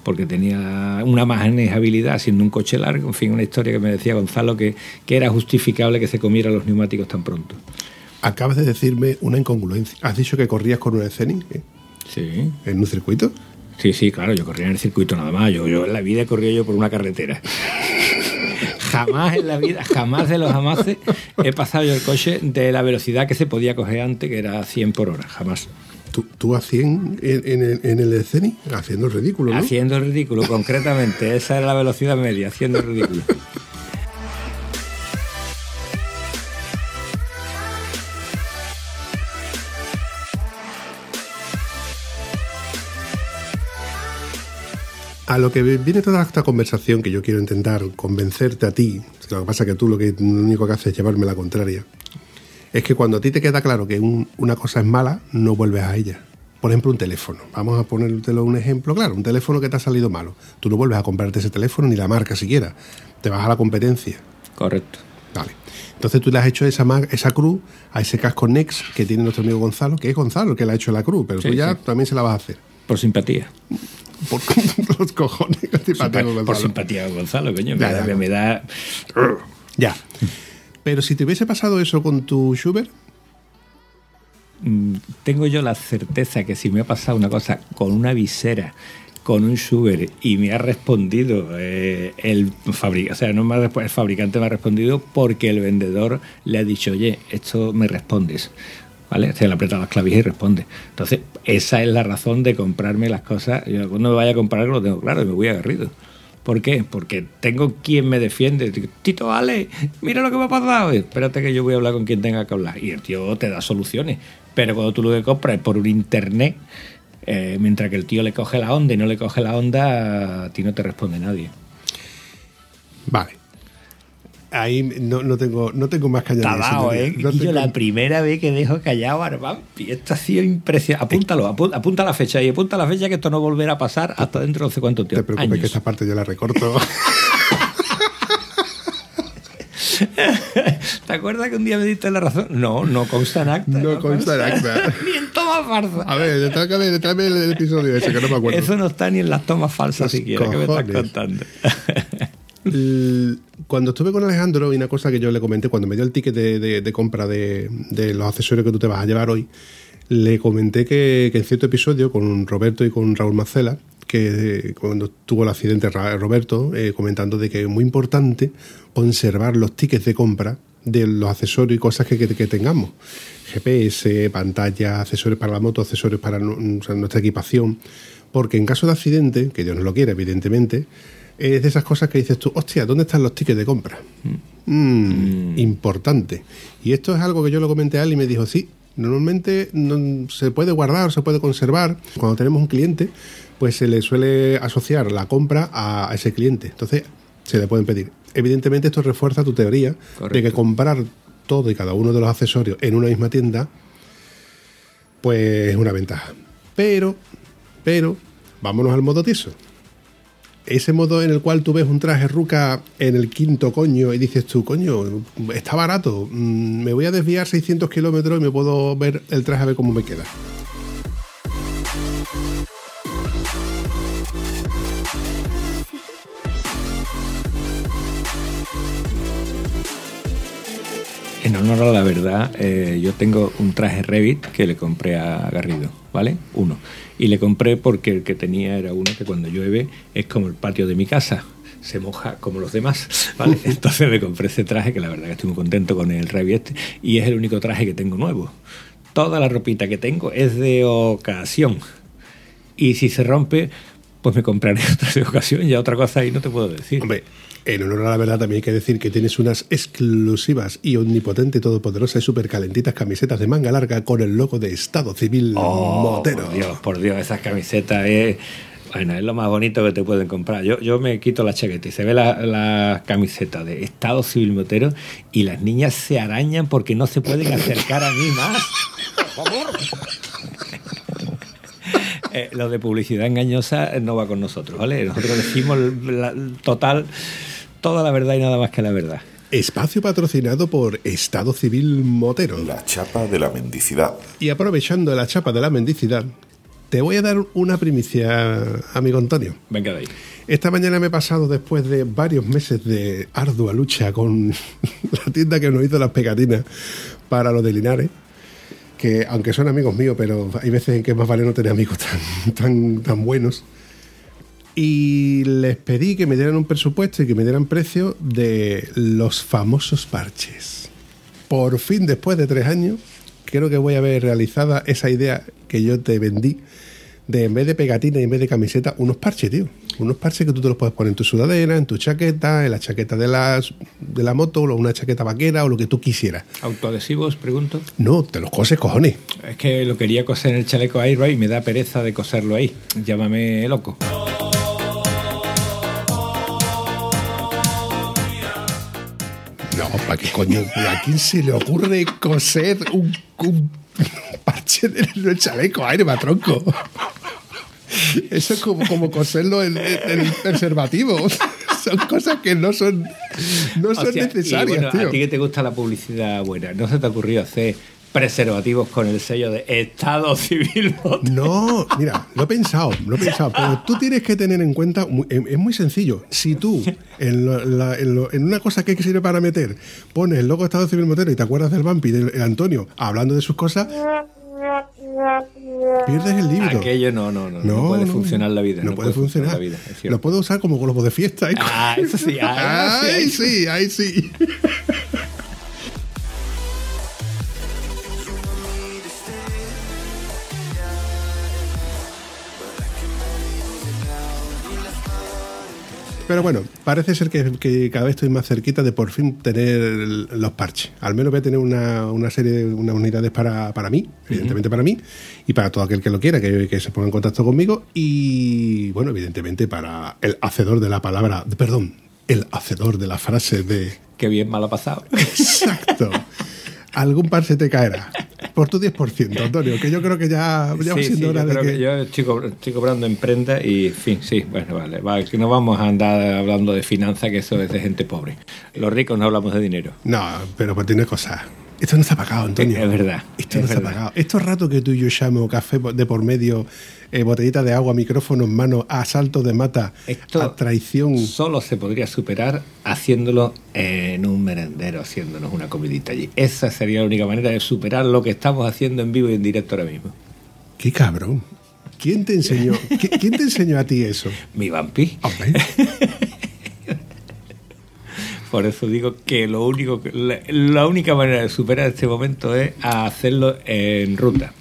porque tenía una manejabilidad siendo un coche largo, en fin, una historia que me decía Gonzalo que, que era justificable que se comiera los neumáticos tan pronto. Acabas de decirme una incongruencia. Has dicho que corrías con un Scenic ¿eh? Sí. en un circuito. Sí, sí, claro, yo corría en el circuito nada más. Yo, yo en la vida he corrido yo por una carretera. Jamás en la vida, jamás de los jamases he pasado yo el coche de la velocidad que se podía coger antes, que era 100 por hora. Jamás. Tú, tú a 100 en, en el, en el Scenic, haciendo el ridículo, ¿no? Haciendo el ridículo, concretamente. Esa era la velocidad media, haciendo el ridículo. A lo que viene toda esta conversación que yo quiero intentar convencerte a ti, lo que pasa es que tú lo, que, lo único que haces es llevarme la contraria, es que cuando a ti te queda claro que un- una cosa es mala, no vuelves a ella. Por ejemplo, un teléfono. Vamos a ponértelo un ejemplo claro. Un teléfono que te ha salido malo. Tú no vuelves a comprarte ese teléfono ni la marca siquiera. Te vas a la competencia. Correcto. Vale. Entonces tú le has hecho esa, esa cruz a ese casco Nex que tiene nuestro amigo Gonzalo, que es Gonzalo el que le ha hecho la cruz, pero tú ya sí. también se la vas a hacer. Por simpatía. Por los cojones por simpatía con Gonzalo, coño. Me, Ya, da, ya. me da- Ya. Pero si te hubiese pasado eso con tu Schubert, Mm, tengo yo la certeza que si me ha pasado una cosa con una visera, con un Schubert y me ha respondido eh, el fabricante, o sea, no me ha el fabricante me ha respondido porque el vendedor le ha dicho, oye, esto me respondes. ¿Vale? Se le aprieta las clavijas y responde. Entonces, esa es la razón de comprarme las cosas. Yo cuando me vaya a comprar lo tengo claro y me voy agarrido. ¿Por qué? Porque tengo quien me defiende. Tito, Ale, mira lo que me ha pasado. Espérate que yo voy a hablar con quien tenga que hablar. Y el tío te da soluciones. Pero cuando tú lo que compras es por un internet, eh, mientras que el tío le coge la onda y no le coge la onda, a ti no te responde nadie. Vale. Ahí no, no tengo, no tengo más que añadir. Dado, ¿eh? No tengo- la primera vez que dejo callado a Arbampi. Esto ha sido impresionante. Apúntalo, apu- apunta la fecha y apunta la fecha que esto no volverá a pasar hasta dentro de no sé cuánto tiempo. te preocupes Años. que esta parte yo la recorto. ¿Te acuerdas que un día me diste la razón? No, no consta en acta. No consta en acta. ni en toma farsa. A ver, tráeme, tráeme el episodio ese, que no me acuerdo. Eso no está ni en las tomas falsas siquiera que me estás contando. Cuando estuve con Alejandro, y una cosa que yo le comenté, cuando me dio el ticket de, de- compra de, los accesorios que tú te vas a llevar hoy, le comenté que, en cierto episodio con Roberto y con Raúl Marcela, que eh, cuando tuvo el accidente Roberto, eh, comentando de que es muy importante conservar los tickets de compra de los accesorios y cosas que, que- tengamos. GPS, pantalla, accesorios para la moto, accesorios para nuestra equipación. Porque en caso de accidente, que Dios no lo quiera, evidentemente, es de esas cosas que dices tú, hostia, ¿dónde están los tickets de compra? Mm, Importante. Y esto es algo que yo lo comenté a él y me dijo, sí, normalmente no- se puede guardar, se puede conservar. Cuando tenemos un cliente, pues se le suele asociar la compra a, ese cliente. Entonces, se le pueden pedir. Evidentemente, esto refuerza tu teoría de que comprar todo y cada uno de los accesorios en una misma tienda, pues es una ventaja. Pero, pero, vámonos al modo tieso ese modo en el cual tú ves un traje ruca en el quinto coño y dices tú, coño, está barato, mm, me voy a desviar 600 kilómetros y me puedo ver el traje a ver cómo me queda. Honor a la verdad, eh, yo tengo un traje Revit que le compré a Garrido, ¿vale? Uno. Y le compré porque el que tenía era uno que cuando llueve es como el patio de mi casa. Se moja como los demás, ¿vale? Entonces me compré ese traje que la verdad que estoy muy contento con el Revit este, y es el único traje que tengo nuevo. Toda la ropita que tengo es de ocasión. Y si se rompe, pues me compraré otra de ocasión. Ya otra cosa ahí no te puedo decir. Hombre, en honor a la verdad también hay que decir que tienes unas exclusivas y omnipotente, todopoderosa y súper calentitas camisetas de manga larga con el logo de Estado Civil Oh, Motero. Por Dios, por Dios, esas camisetas es. Bueno, es lo más bonito que te pueden comprar. Yo, yo me quito la chaqueta y se ve la, la camiseta de Estado Civil Motero y las niñas se arañan porque no se pueden acercar a mí más. Por favor. Eh, lo de publicidad engañosa no va con nosotros, ¿vale? Nosotros decimos la- total, toda la verdad y nada más que la verdad. Espacio patrocinado por Estado Civil Motero. La chapa de la mendicidad. Y aprovechando la chapa de la mendicidad, te voy a dar una primicia, amigo Antonio. Venga de ahí. Esta mañana me he pasado después de varios meses de ardua lucha con la tienda que nos hizo las pegatinas para los de Linares, que aunque son amigos míos, pero hay veces en que más vale no tener amigos tan, tan, tan buenos. Y les pedí que me dieran un presupuesto y que me dieran precio de los famosos parches. Por fin, después de tres años, creo que voy a ver realizada esa idea que yo te vendí de en vez de pegatina y en vez de camiseta, unos parches, tío. Unos parches que tú te los puedes poner en tu sudadera, en tu chaqueta, en la chaqueta de, las, de la moto, o una chaqueta vaquera o lo que tú quisieras. ¿Autoadhesivos, pregunto? No, te los coses, cojones. Es que lo quería coser en el chaleco Airbag y me da pereza de coserlo ahí. Llámame loco. No, ¿para qué coño? ¿A quién se le ocurre coser un, un parche en el chaleco aire, tronco? Eso es como, como coserlo en, en el preservativo. Son cosas que no son, no son necesarias, bueno, tío. A ti que te gusta la publicidad buena, ¿no se te ha ocurrido hacer preservativos con el sello de Estado Civil? No, mira, lo he pensado, lo he pensado, pero tú tienes que tener en cuenta, mu- es muy sencillo, si tú en, lo- la- en lo- en una cosa que sirve para meter pones el logo Estado Civil Motero y te acuerdas del Vampi, del el Antonio, hablando de sus cosas, pierdes el líbido. Aquello no, no, no, no, puede funcionar la vida. No, puede funcionar. la vida, lo puedo usar como globo de fiesta. ¿eh? Ah, eso sí, ah, Ay, sí, sí, ahí sí. Pero bueno, parece ser que, que cada vez estoy más cerquita de por fin tener los parches. Al menos voy a tener una, una serie de unas unidades para, para mí, evidentemente para mí, y para todo aquel que lo quiera, que, que se ponga en contacto conmigo. Y bueno, evidentemente para el hacedor de la palabra, perdón, el hacedor de la frase de Qué bien mal ha pasado. exacto. Algún par se te caerá. Por tu 10%, Antonio, que yo creo que ya, ya va Sí, siendo sí, hora yo de creo que... que yo estoy, cobr- estoy cobrando en prenda y, en fin, sí, bueno, vale, vale, que no vamos a andar hablando de finanzas, que eso es de gente pobre. Los ricos no hablamos de dinero. No, pero pues tiene cosas. Esto no está pagado, Antonio. Es verdad, Esto es no está verdad. pagado. Estos ratos que tú y yo llamo café de por medio, eh, botellita de agua, micrófono en mano, asalto de mata, Esto a traición. solo se podría superar haciéndolo en un merendero, haciéndonos una comidita allí. Esa sería la única manera de superar lo que estamos haciendo en vivo y en directo ahora mismo. ¡Qué cabrón! ¿Quién te enseñó? ¿Qui- ¿Quién te enseñó a ti eso? Mi vampi. Hombre, Por eso digo que lo único la, la única manera de superar este momento es hacerlo en ruta.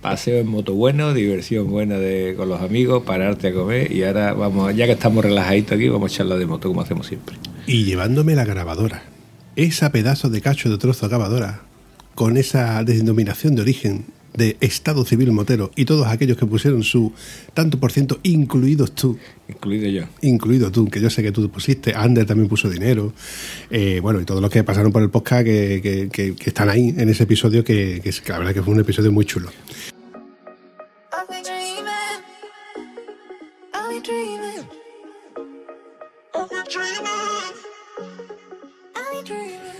Paseo en moto bueno, diversión buena de, con los amigos, pararte a comer y ahora vamos, ya que estamos relajaditos aquí, vamos a echarla de moto como hacemos siempre. y llevándome la grabadora. Esa pedazo de cacho de trozo de grabadora, con esa denominación de origen de Estado Civil Motero y todos aquellos que pusieron su tanto por ciento, incluidos tú, Incluido yo. incluido tú, que yo sé que tú pusiste, Ander también puso dinero, eh, bueno, y todos los que pasaron por el podcast que, que- que- que están ahí en ese episodio, que, la verdad que fue un episodio muy chulo.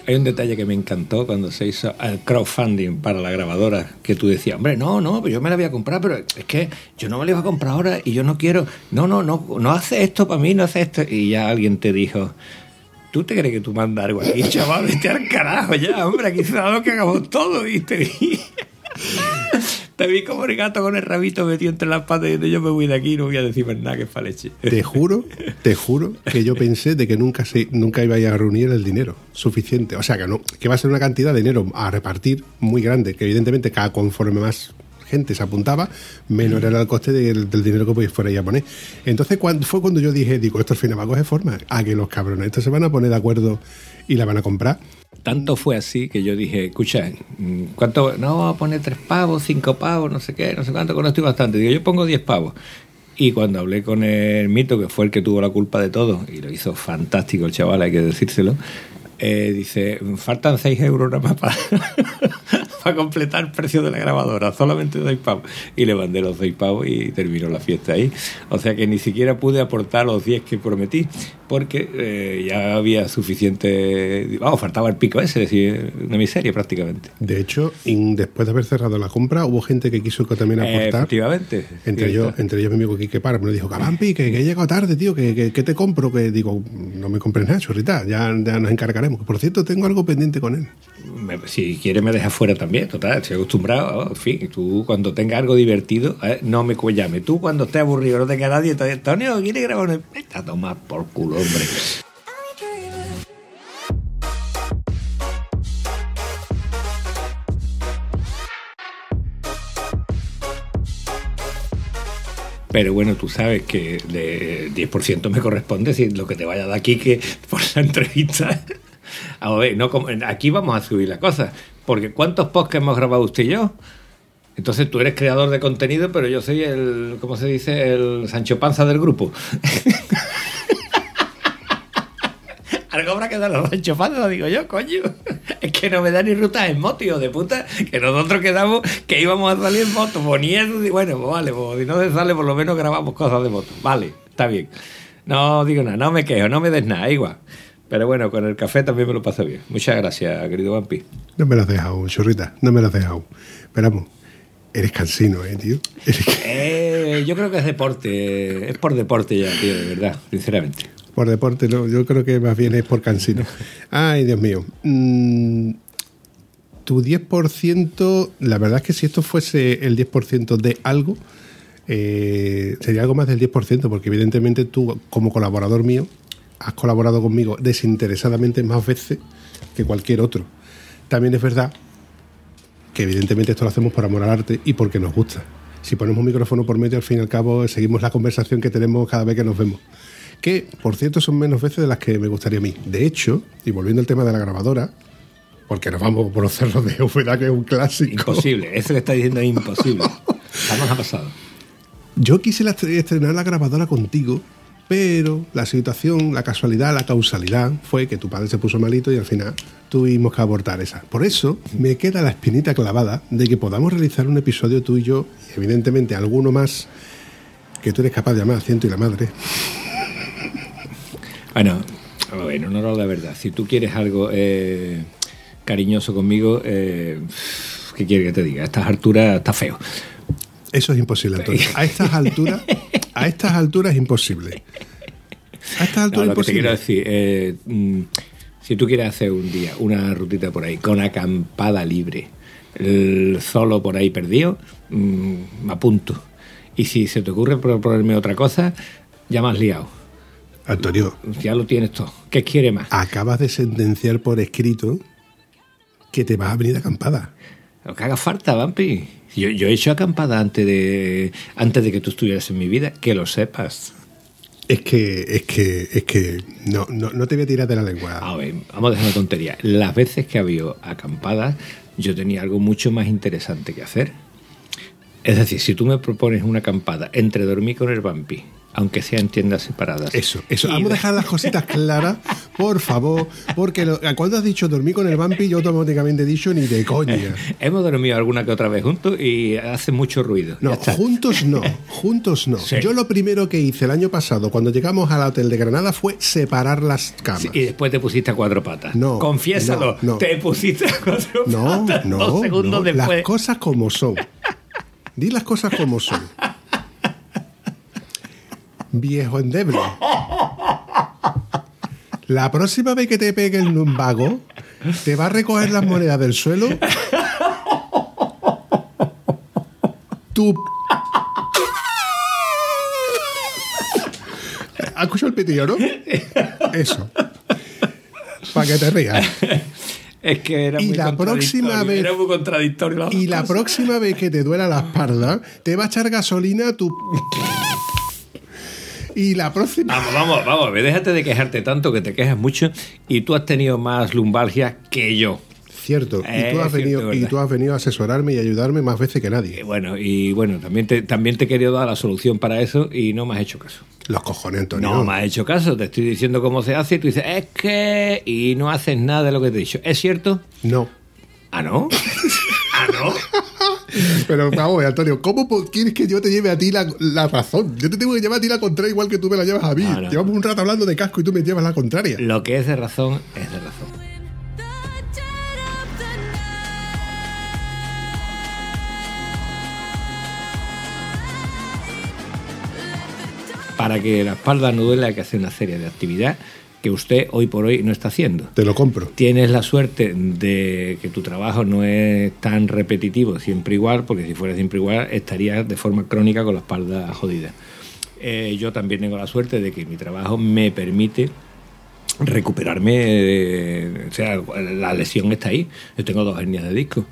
Hay un detalle que me encantó cuando se hizo el crowdfunding para la grabadora, que tú decías, hombre, no, no, pues yo me la voy a comprar, pero es que yo no me la iba a comprar ahora y yo no quiero, no, no, no, no hace esto para mí, no hace esto. Y ya alguien te dijo, ¿tú te crees que tú mandas algo aquí, chaval? Vete al carajo ya, hombre, aquí se da lo que hagamos todo, y te vi, como el gato con el rabito metido entre las patas y yo me voy de aquí y no voy a decir más nada que es pa' leche. Te juro, te juro que yo pensé de que nunca se, nunca iba a reunir el dinero suficiente. O sea que no, que va a ser una cantidad de dinero a repartir muy grande, que evidentemente cada conforme más gente se apuntaba, menor era el coste del, del dinero que fuera a poner. Entonces cuando, fue cuando yo dije, digo, esto al final va a coger forma, a que los cabrones estos se van a poner de acuerdo y la van a comprar. Tanto fue así que yo dije, escucha, ¿cuánto? No, a poner tres pavos, cinco pavos, no sé qué, no sé cuánto, con esto y bastante. Digo, yo pongo diez pavos. Y cuando hablé con el mito, que fue el que tuvo la culpa de todo, y lo hizo fantástico el chaval, hay que decírselo, eh, dice, faltan seis euros nada más para, para completar el precio de la grabadora, solamente seis pavos. Y le mandé los seis pavos y terminó la fiesta ahí. O sea que ni siquiera pude aportar los diez que prometí, porque eh, ya había suficiente, vamos, faltaba el pico ese, es decir, una miseria prácticamente. De hecho, después de haber cerrado la compra, hubo gente que quiso que también Eh, aportar. efectivamente. Entre Sí, está. entre ellos mi amigo Quique Para, me dijo, Calampi, que, que he llegado tarde, tío, que, que, que te compro, que digo, no me compres nada, churrita, ya, ya nos encargaremos. Por cierto, tengo algo pendiente con él. Si quiere me deja fuera también, total, estoy acostumbrado, en fin, tú cuando tengas algo divertido, eh, no me llame, tú cuando estés aburrido, no tenga nadie, te Antonio, ¿quiere grabar un... Vete a por culo, hombre. Pero bueno, tú sabes que el 10% me corresponde si lo que te vaya de aquí que por la entrevista. A ver, no, aquí vamos a subir la cosa. Porque ¿cuántos podcasts hemos grabado usted y yo? Entonces tú eres creador de contenido, pero yo soy el, ¿cómo se dice? El Sancho Panza del grupo. Algo habrá que dar los Sancho Panza, digo yo, coño. Es que no me da ni rutas en moto, hijo de puta. Que nosotros quedamos que íbamos a salir en moto. Pues y bueno, pues vale, pues si no se sale, por lo menos grabamos cosas de moto. Vale, está bien. No digo nada, no me quejo, no me des nada, igual. Pero bueno, con el café también me lo paso bien. Muchas gracias, querido Vampi. No me lo has dejado, churrita, no me lo has dejado. Esperamos. Eres cansino, ¿eh, tío? Eres Eh, yo creo que es deporte, es por deporte ya, tío, de verdad, sinceramente. Por deporte, no, yo creo que más bien es por cansino. Ay, Dios mío. Mm, tu 10%, la verdad es que si esto fuese el 10% de algo, eh, sería algo más del 10%, porque evidentemente tú, como colaborador mío, has colaborado conmigo desinteresadamente más veces que cualquier otro. También es verdad que evidentemente esto lo hacemos por amor al arte y porque nos gusta. Si ponemos un micrófono por medio, al fin y al cabo seguimos la conversación que tenemos cada vez que nos vemos. que por cierto son menos veces de las que me gustaría a mí. De hecho, y volviendo al tema de la grabadora, porque nos vamos por los cerros de Úbeda, que es un clásico. Imposible, eso que está diciendo es imposible. Jamás ha pasado. Yo quise estrenar la grabadora contigo, pero la situación, la casualidad, la causalidad fue que tu padre se puso malito y al final tuvimos que abortar esa. Por eso me queda la espinita clavada de que podamos realizar un episodio tú y yo, y evidentemente alguno más que tú eres capaz de llamar a ciento y la madre. Bueno, bueno, no no, la verdad. Si tú quieres algo eh, cariñoso conmigo, eh, ¿qué quieres que te diga? A estas alturas está feo. Eso es imposible, Antonio. A estas alturas, a estas alturas es imposible. A estas No, alturas que te imposible. quiero decir, eh, mm, si tú quieres hacer un día una rutita por ahí con acampada libre, el solo por ahí perdido, mm, me apunto. Y si se te ocurre proponerme otra cosa, ya me has liado. Antonio, Ya lo tienes todo. ¿Qué quiere más? acabas de sentenciar por escrito que te vas a venir acampada. Lo que haga falta, Vampi. Yo, yo he hecho acampada antes de, antes de que tú estuvieras en mi vida, que lo sepas. Es que, es que, es que no, no, no te voy a tirar de la lengua. A ver, vamos a dejar una tontería. Las veces que había acampadas, yo tenía algo mucho más interesante que hacer. Es decir, si tú me propones una acampada entre dormir con el vampi, aunque sea en tiendas separadas. Eso, eso. Vamos a de- dejar las cositas claras, por favor, porque lo- cuando has dicho dormir con el vampi, yo automáticamente he dicho ni de coña. Hemos dormido alguna que otra vez juntos y hace mucho ruido. No, juntos no, juntos no. Sí. Yo lo primero que hice el año pasado, cuando llegamos al hotel de Granada, fue separar las camas. Sí, y después te pusiste a cuatro patas. No, Confiésalo, no, no. te pusiste a cuatro No, patas no, dos segundos no. después. Las cosas como son. Di las cosas como son. Viejo endeble. La próxima vez que te pegue el lumbago, te va a recoger las monedas del suelo. Tu. ¿Has escuchado el pitillo, no? Eso. Para que te rías. Es que era Y muy la contradictorio, próxima vez- Era muy contradictorio. Y la próxima vez que te duela la espalda, te va a echar gasolina a tu. Y la próxima. Vamos, vamos, vamos, déjate de quejarte tanto que te quejas mucho y tú has tenido más lumbalgia que yo. Cierto. Eh, y, tú has es cierto, venido, y tú has venido a asesorarme y ayudarme más veces que nadie. bueno, y bueno, también te, también te he querido dar la solución para eso y no me has hecho caso. Los cojones, Antonio. No me has hecho caso, te estoy diciendo cómo se hace y tú dices, es que... Y no haces nada de lo que te he dicho. ¿Es cierto? No. Ah, ¿no? ¿no? Pero vamos, ver, Antonio, ¿cómo quieres que yo te lleve a ti la, la razón? Yo te tengo que llevar a ti la contraria igual que tú me la llevas a mí. Llevamos un rato hablando de casco y tú me llevas la contraria. Lo que es de razón es de razón. Para que la espalda no duele hay que hacer una serie de actividad que usted hoy por hoy no está haciendo. Te lo compro. Tienes la suerte de que tu trabajo no es tan repetitivo siempre igual, porque si fuera siempre igual estarías de forma crónica con la espalda jodida. Eh, yo también tengo la suerte de que mi trabajo me permite recuperarme, eh, o sea, la lesión está ahí. Yo tengo dos hernias de disco.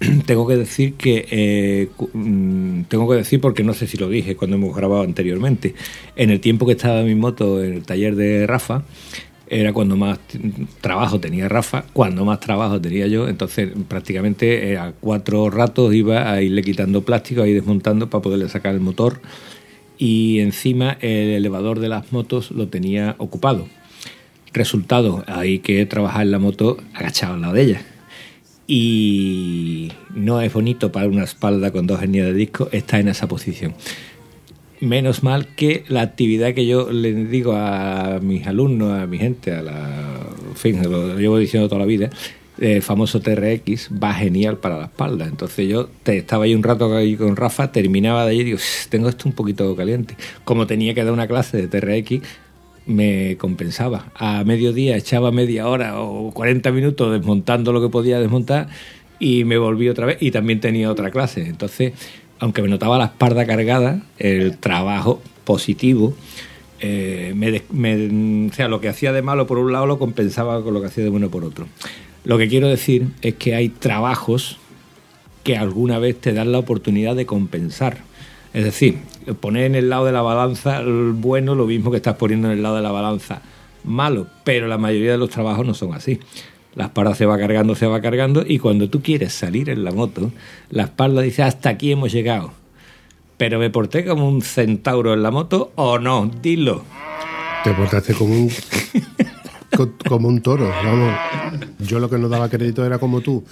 tengo que decir que eh, mm, tengo que decir porque no sé si lo dije cuando hemos grabado anteriormente. En el tiempo que estaba mi moto en el taller de Rafa era cuando más trabajo tenía Rafa, cuando más trabajo tenía yo, entonces prácticamente eh, a cuatro ratos iba a irle quitando plástico, a ir desmontando para poderle sacar el motor y encima el elevador de las motos lo tenía ocupado. Resultado, hay que trabajar en la moto agachado al lado de ella. Y no es bonito para una espalda con dos hernias de disco estar en esa posición. Menos mal que la actividad que yo le digo a mis alumnos, a mi gente, a la, en fin, lo llevo diciendo toda la vida, el famoso TRX va genial para la espalda. Entonces yo te, estaba ahí un rato ahí con Rafa, terminaba de ahí y digo, tengo esto un poquito caliente. Como tenía que dar una clase de TRX, me compensaba. A mediodía echaba media hora o 40 minutos desmontando lo que podía desmontar y me volví otra vez y también tenía otra clase. Entonces, aunque me notaba la espalda cargada, el trabajo positivo, eh, me o sea, lo que hacía de malo por un lado lo compensaba con lo que hacía de bueno por otro. Lo que quiero decir es que hay trabajos que alguna vez te dan la oportunidad de compensar. Es decir, poner en el lado de la balanza bueno lo mismo que estás poniendo en el lado de la balanza malo, pero la mayoría de los trabajos no son así. La espalda se va cargando, se va cargando y cuando tú quieres salir en la moto, la espalda dice hasta aquí hemos llegado. Pero me porté como un centauro en la moto o no, dilo. Te portaste como un, co- como un toro. Yo lo que no daba crédito era como tú.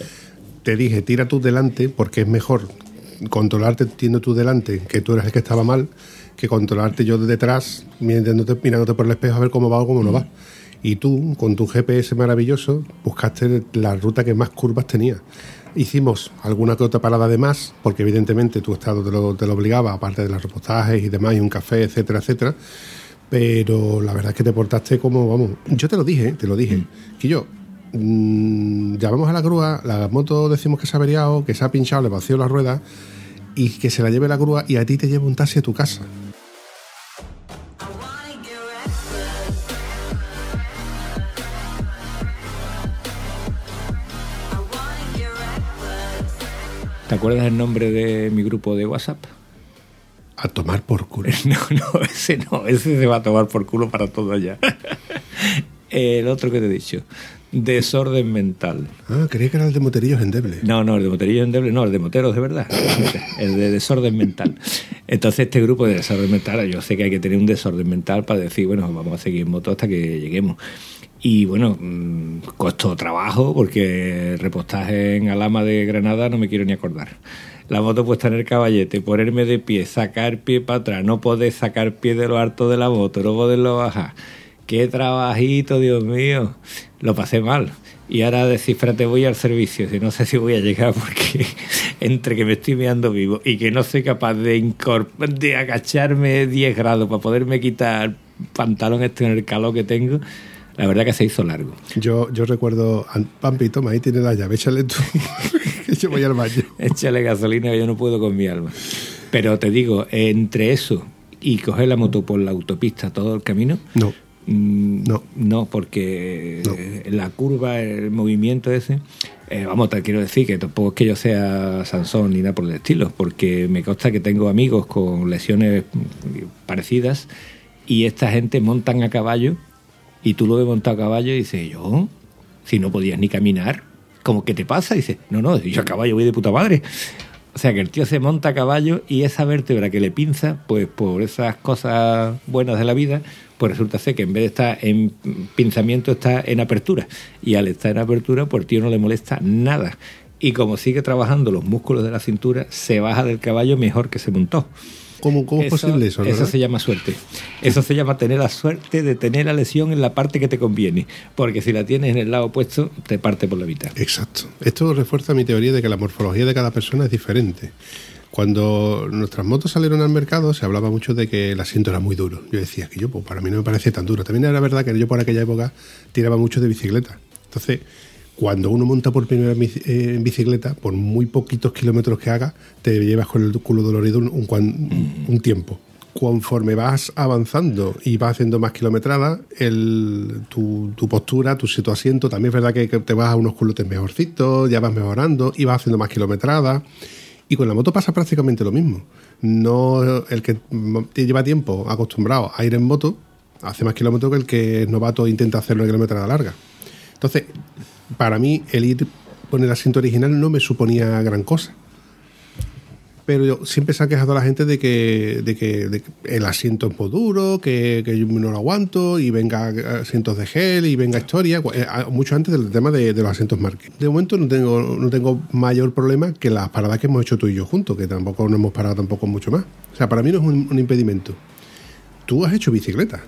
Te dije, tira tú delante porque es mejor controlarte tiendo tú delante, que tú eres el que estaba mal, que controlarte yo de detrás mirándote, mirándote por el espejo a ver cómo va o cómo no va. Y tú, con tu GPS maravilloso, buscaste la ruta que más curvas tenía. Hicimos alguna que otra parada de más, porque evidentemente tu estado te lo, te lo obligaba, aparte de los repostajes y demás, y un café, etcétera, etcétera pero la verdad es que te portaste como, vamos, yo te lo dije, te lo dije, que yo, mm, llamamos a la grúa, la moto decimos que se ha averiado, que se ha pinchado, le vació la rueda y que se la lleve la grúa y a ti te lleve un taxi a tu casa. ¿Te acuerdas el nombre de mi grupo de WhatsApp? A tomar por culo. No, no, ese no, ese se va a tomar por culo para todo ya. El otro que te he dicho, desorden mental. Ah, creía que era el de moterillos endebles. No, no, el de moterillo endeble, no, el de moteros de verdad, el de desorden mental. Entonces este grupo de desorden mental, yo sé que hay que tener un desorden mental para decir, bueno, vamos a seguir en moto hasta que lleguemos. Y bueno, mm, costó trabajo porque repostaje en Alama de Granada no me quiero ni acordar. La moto puesta en el caballete, ponerme de pie, sacar pie para atrás, no poder sacar pie de lo alto de la moto, no poderlo bajar. Qué trabajito, Dios mío. Lo pasé mal. Y ahora descifrate, voy al servicio. Si no sé si voy a llegar porque entre que me estoy meando vivo y que no soy capaz de, de agacharme 10 grados para poderme quitar el pantalón este en el calor que tengo, la verdad que se hizo largo. Yo, yo recuerdo, Pampi, toma, ahí tiene la llave, échale tú, que yo voy al baño. Échale gasolina que yo no puedo con mi alma. Pero te digo, entre eso y coger la moto por la autopista todo el camino, No, No. No, porque No. eh, la curva, el movimiento ese, eh, vamos, te quiero decir que tampoco es que yo sea Sansón ni nada por el estilo, porque me consta que tengo amigos con lesiones mm, parecidas y esta gente montan a caballo y tú lo ves montado a caballo y dices, yo, si no podías ni caminar, ¿cómo que te pasa? Y dices, no, no, yo a caballo voy de puta madre. O sea que el tío se monta a caballo y esa vértebra que le pinza, pues por esas cosas buenas de la vida, pues resulta ser que en vez de estar en pinzamiento está en apertura. Y al estar en apertura, pues el tío no le molesta nada. Y como sigue trabajando los músculos de la cintura, se baja del caballo mejor que se montó. ¿Cómo, cómo es posible eso? verdad? se llama suerte. Eso se llama tener la suerte de tener la lesión en la parte que te conviene. Porque si la tienes en el lado opuesto, te parte por la mitad. Exacto. Esto refuerza mi teoría de que la morfología de cada persona es diferente. Cuando nuestras motos salieron al mercado se hablaba mucho de que el asiento era muy duro. Yo decía que yo, pues para mí no me parece tan duro. También era verdad que yo por aquella época tiraba mucho de bicicleta. Entonces, cuando uno monta por primera vez eh, en bicicleta, por muy poquitos kilómetros que haga, te llevas con el culo dolorido un, un un tiempo. Conforme vas avanzando y vas haciendo más kilometrada, el, tu, tu postura, tu, tu asiento, también es verdad que, te vas a unos culotes mejorcitos, ya vas mejorando y vas haciendo más kilometrada. Y con la moto pasa prácticamente lo mismo. No el que te lleva tiempo acostumbrado a ir en moto hace más kilómetros que el que es novato e intenta hacer una kilometrada larga. Entonces, para mí, el ir con el asiento original no me suponía gran cosa. Pero yo, siempre se ha quejado la gente de que, de que, de que el asiento es muy duro, que, que yo no lo aguanto, y venga asientos de gel, y venga historia, eh, mucho antes del tema de, los asientos marques. De momento no tengo, no tengo mayor problema que las paradas que hemos hecho tú y yo juntos, que tampoco no hemos parado tampoco mucho más. O sea, para mí no es un, un impedimento. Tú has hecho bicicleta.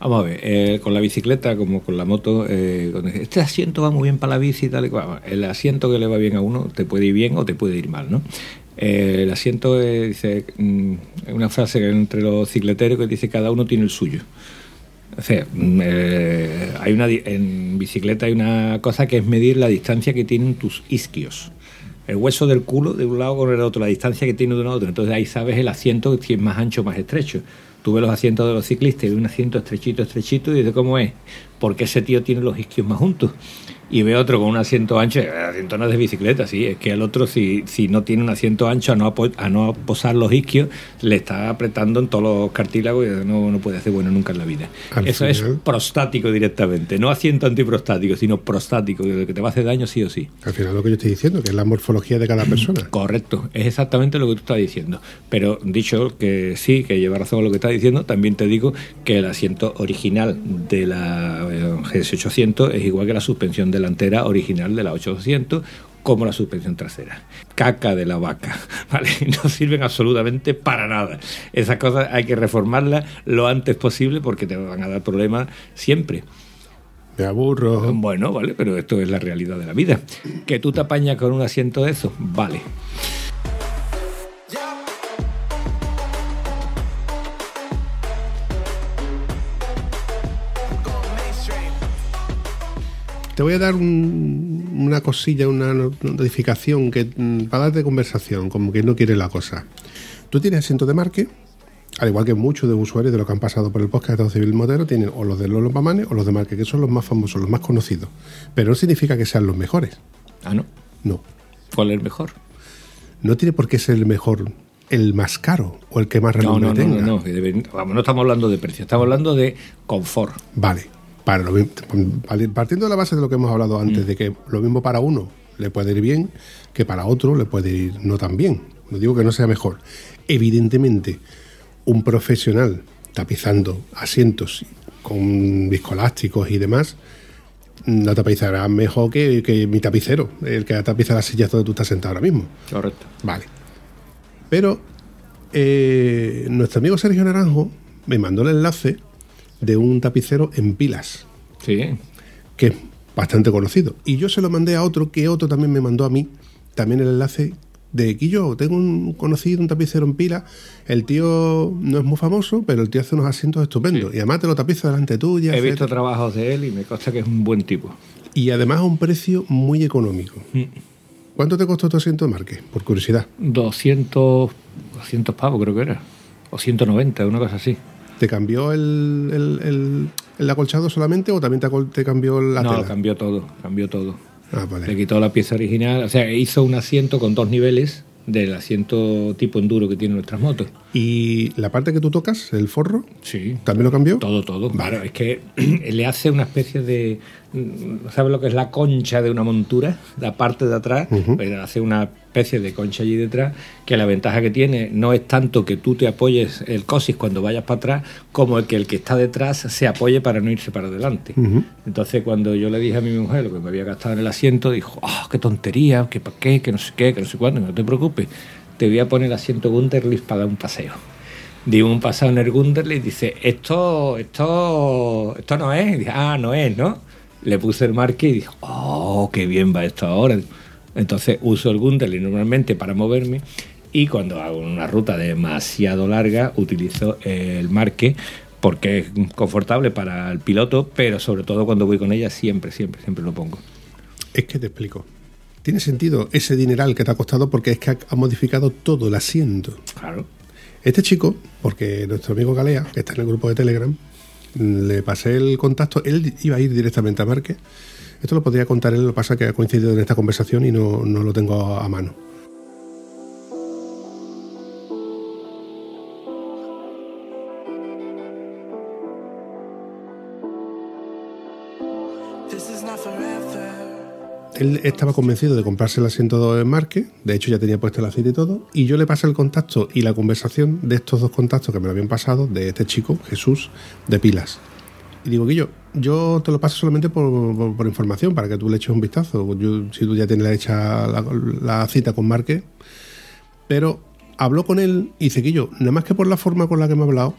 Vamos a ver, eh, con la bicicleta como con la moto, eh, este asiento va muy bien para la bici y tal y cual. El asiento que le va bien a uno te puede ir bien o te puede ir mal, ¿no? Eh, el asiento eh, dice mm, una frase entre los cicleteros que dice cada uno tiene el suyo. O sea, mm, eh, hay una en bicicleta hay una cosa que es medir la distancia que tienen tus isquios. El hueso del culo de un lado con el otro, la distancia que tiene de uno a otro. Entonces ahí sabes el asiento si es más ancho o más estrecho. Tú ves los asientos de los ciclistas y un asiento estrechito, estrechito y dices, ¿cómo es? Porque ese tío tiene los isquios más juntos. Y ve otro con un asiento ancho, el asiento no es de bicicleta, sí, es que el otro si, si no tiene un asiento ancho a no, a no posar los isquios, le está apretando en todos los cartílagos y no, no puede hacer bueno nunca en la vida. Al Eso es final- prostático directamente, no asiento antiprostático, sino prostático, de que te va a hacer daño sí o sí. Al final lo que yo estoy diciendo, que es la morfología de cada persona. Correcto, es exactamente lo que tú estás diciendo. Pero dicho que sí, que lleva razón lo que estás diciendo, también te digo que el asiento original de la eh, GS800 es igual que la suspensión delantera original de la 800 como la suspensión trasera. Caca de la vaca, ¿vale? No sirven absolutamente para nada. Esas cosas hay que reformarlas lo antes posible porque te van a dar problemas siempre. Me aburro. Bueno, vale, pero esto es la realidad de la vida. Que tú te apañas con un asiento de eso, vale. Te voy a dar un- una cosilla, una no- notificación que mm, para darte conversación, como que no quiere la cosa. Tú tienes asiento de marque, al igual que muchos de usuarios de los que han pasado por el podcast de Estado Civil Motero, tienen o los de Lolo Pamanes o los de marque, que son los más famosos, los más conocidos. Pero no significa que sean los mejores. Ah, no. No. ¿Cuál es el mejor? No tiene por qué ser el mejor, el más caro o el que más No, renombre no, no, tenga. no, no, debe- vamos, no estamos hablando de precio, estamos hablando de confort. Vale, para lo partiendo de la base de lo que hemos hablado antes, de que lo mismo para uno le puede ir bien, que para otro le puede ir no tan bien. No digo que no sea mejor. Evidentemente, un profesional tapizando asientos con viscoelásticos y demás, no tapizará mejor que, que mi tapicero, el que tapiza las sillas donde tú estás sentado ahora mismo. Correcto. Vale. Pero eh, nuestro amigo Sergio Naranjo me mandó el enlace de un tapicero en pilas, Sí. que es bastante conocido. Y yo se lo mandé a otro, que otro también me mandó a mí, también el enlace de que yo tengo un conocido, un tapicero en pilas. El tío no es muy famoso, pero el tío hace unos asientos estupendos. Sí. Y además te lo tapiza delante tuya. He visto trabajos de él y me consta que es un buen tipo. Y además a un precio muy económico. Mm. ¿Cuánto te costó tu asiento de marque? Por curiosidad. 200, 200 pavos creo que era. O 190, una cosa así. ¿Te cambió el, el, el- el acolchado solamente o también te, cambió la no, tela? cambió todo, cambió todo. Ah, Le vale. quitó la pieza original, o sea, hizo un asiento con dos niveles del asiento tipo enduro que tienen nuestras motos. ¿Y la parte que tú tocas, el forro, Sí. también lo cambió? Todo, todo. Vale. Claro, es que le hace una especie de. ¿Sabes lo que es la concha de una montura? La parte de atrás, Ujú. pues hace una especie de concha allí detrás, que la ventaja que tiene no es tanto que tú te apoyes el cosis cuando vayas para atrás, como el que el que está detrás se apoye para no irse para adelante. Entonces, cuando yo le dije a mi mujer lo que me había gastado en el asiento, dijo, ah, qué tontería, que para qué, que no sé qué, que no sé cuándo, no te preocupes, te voy a poner el asiento Gunterlist para dar un paseo. Dimos un paseo en el Gunterlist y dice, esto, esto, esto no es. Y ah, no es, ¿no? Le puse el marque y dijo, oh, qué bien va esto ahora. Entonces uso el Gunterlist normalmente para moverme y cuando hago una ruta demasiado larga utilizo el marque porque es confortable para el piloto, pero sobre todo cuando voy con ella siempre, siempre, siempre lo pongo. Es que te explico. Tiene sentido ese dineral que te ha costado porque es que ha, ha modificado todo el asiento. Claro. Este chico, porque nuestro amigo Galea, que está en el grupo de Telegram, le pasé el contacto, él iba a ir directamente a Marque. Esto lo podría contar él, lo que pasa que ha coincidido en esta conversación y no, no lo tengo a mano. Él estaba convencido de comprarse el asiento de Marque, de hecho ya tenía puesto el aceite y todo, y yo le pasé el contacto y la conversación de estos dos contactos que me lo habían pasado, de este chico, Jesús, de pilas. Y digo, Guillo, yo te lo paso solamente por, información, para que tú le eches un vistazo. Yo- si tú ya tienes hecha la, la cita con Marque, pero habló con él y dice, Guillo, nada más que por la forma con la que me ha hablado,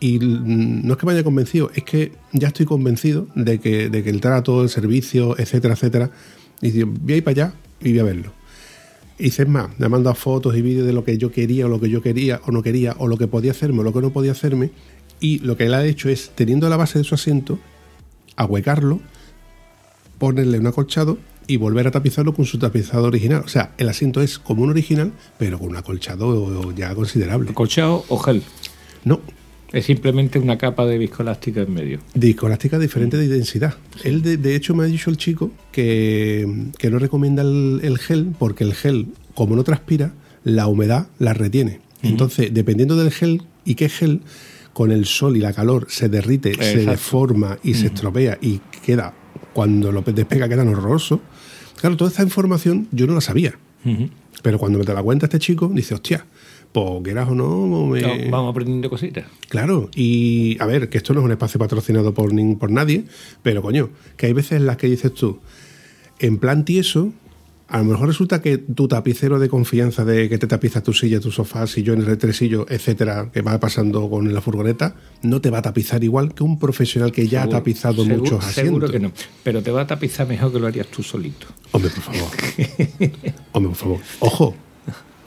y no es que me haya convencido, es que ya estoy convencido de que, de que el trato, el servicio, etcétera, etcétera. Y dice, voy a ir para allá y voy a verlo. Y es más, me ha mandado fotos y vídeos de lo que yo quería o lo que yo quería o no quería o lo que podía hacerme o lo que no podía hacerme. Y lo que él ha hecho es, teniendo la base de su asiento, ahuecarlo, ponerle un acolchado y volver a tapizarlo con su tapizado original. O sea, el asiento es como un original, pero con un acolchado ya considerable. ¿Colchado o gel? No, Es simplemente una capa de viscoelástica en medio. Discolástica diferente de densidad. Él, de, de hecho, me ha dicho el chico que, que no recomienda el, el gel porque el gel, como no transpira, la humedad la retiene. Entonces, dependiendo del gel y qué gel, con el sol y la calor se derrite, se deforma y se estropea y queda, cuando lo despega, quedan horrorosos. Claro, toda esta información yo no la sabía. Pero cuando me te la cuenta este chico, dice, hostia, pues quieras o no, me- No, vamos aprendiendo cositas. Claro, y a ver, que esto no es un espacio patrocinado por, por nadie, pero coño, que hay veces en las que dices tú, en plan tieso, a lo mejor resulta que tu tapicero de confianza de que te tapizas tu silla, tu sofá, sillones, retresillos, etcétera, que va pasando con la furgoneta, no te va a tapizar igual que un profesional que ya ha tapizado seguro- muchos asientos. Seguro que no. Pero te va a tapizar mejor que lo harías tú solito. Hombre, por favor. Hombre, por favor. Ojo,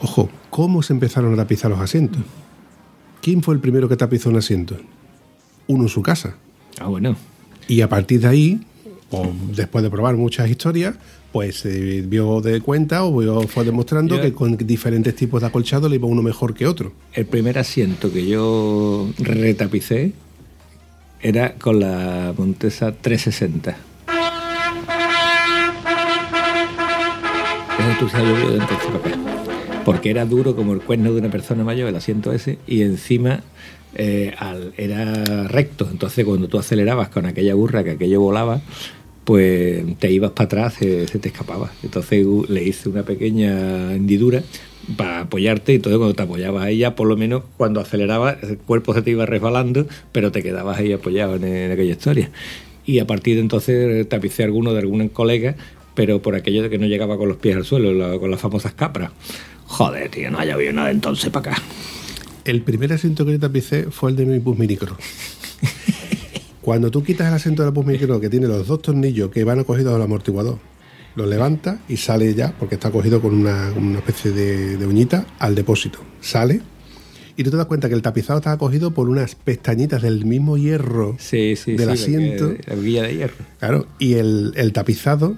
ojo, ¿cómo se empezaron a tapizar los asientos? ¿Quién fue el primero que tapizó un asiento? Uno en su casa. Ah, bueno. Y a partir de ahí, o después de probar muchas historias, pues se vio de cuenta o vio- fue demostrando Yo- que con diferentes tipos de acolchado le iba uno mejor que otro. El primer asiento que yo retapicé era con la Montesa 360. Ese tú se ha llovido de entonces para acá. Porque era duro como el cuerno de una persona mayor, el asiento ese, y encima eh, al- era recto. Entonces cuando tú acelerabas con aquella burra que aquello volaba, pues te ibas para atrás, se, se te escapaba. Entonces le hice una pequeña hendidura para apoyarte y todo cuando te apoyabas ahí ya por lo menos cuando acelerabas el cuerpo se te iba resbalando pero te quedabas ahí apoyado en, aquella historia y a partir de entonces tapicé alguno de algún colega pero por aquello de que no llegaba con los pies al suelo con las famosas capras joder tío no haya habido nada entonces para acá El primer asiento que yo tapicé fue el de mi bus minicro. Cuando tú quitas el asiento del bus minicro que tiene los dos tornillos que van acogidos al amortiguador, lo levantas y sale ya, porque está cogido con una, una especie de, de uñita, al depósito. Sale y tú te das cuenta que el tapizado está acogido por unas pestañitas del mismo hierro sí sí del sí, asiento. porque la guilla de hierro Claro, y el, el tapizado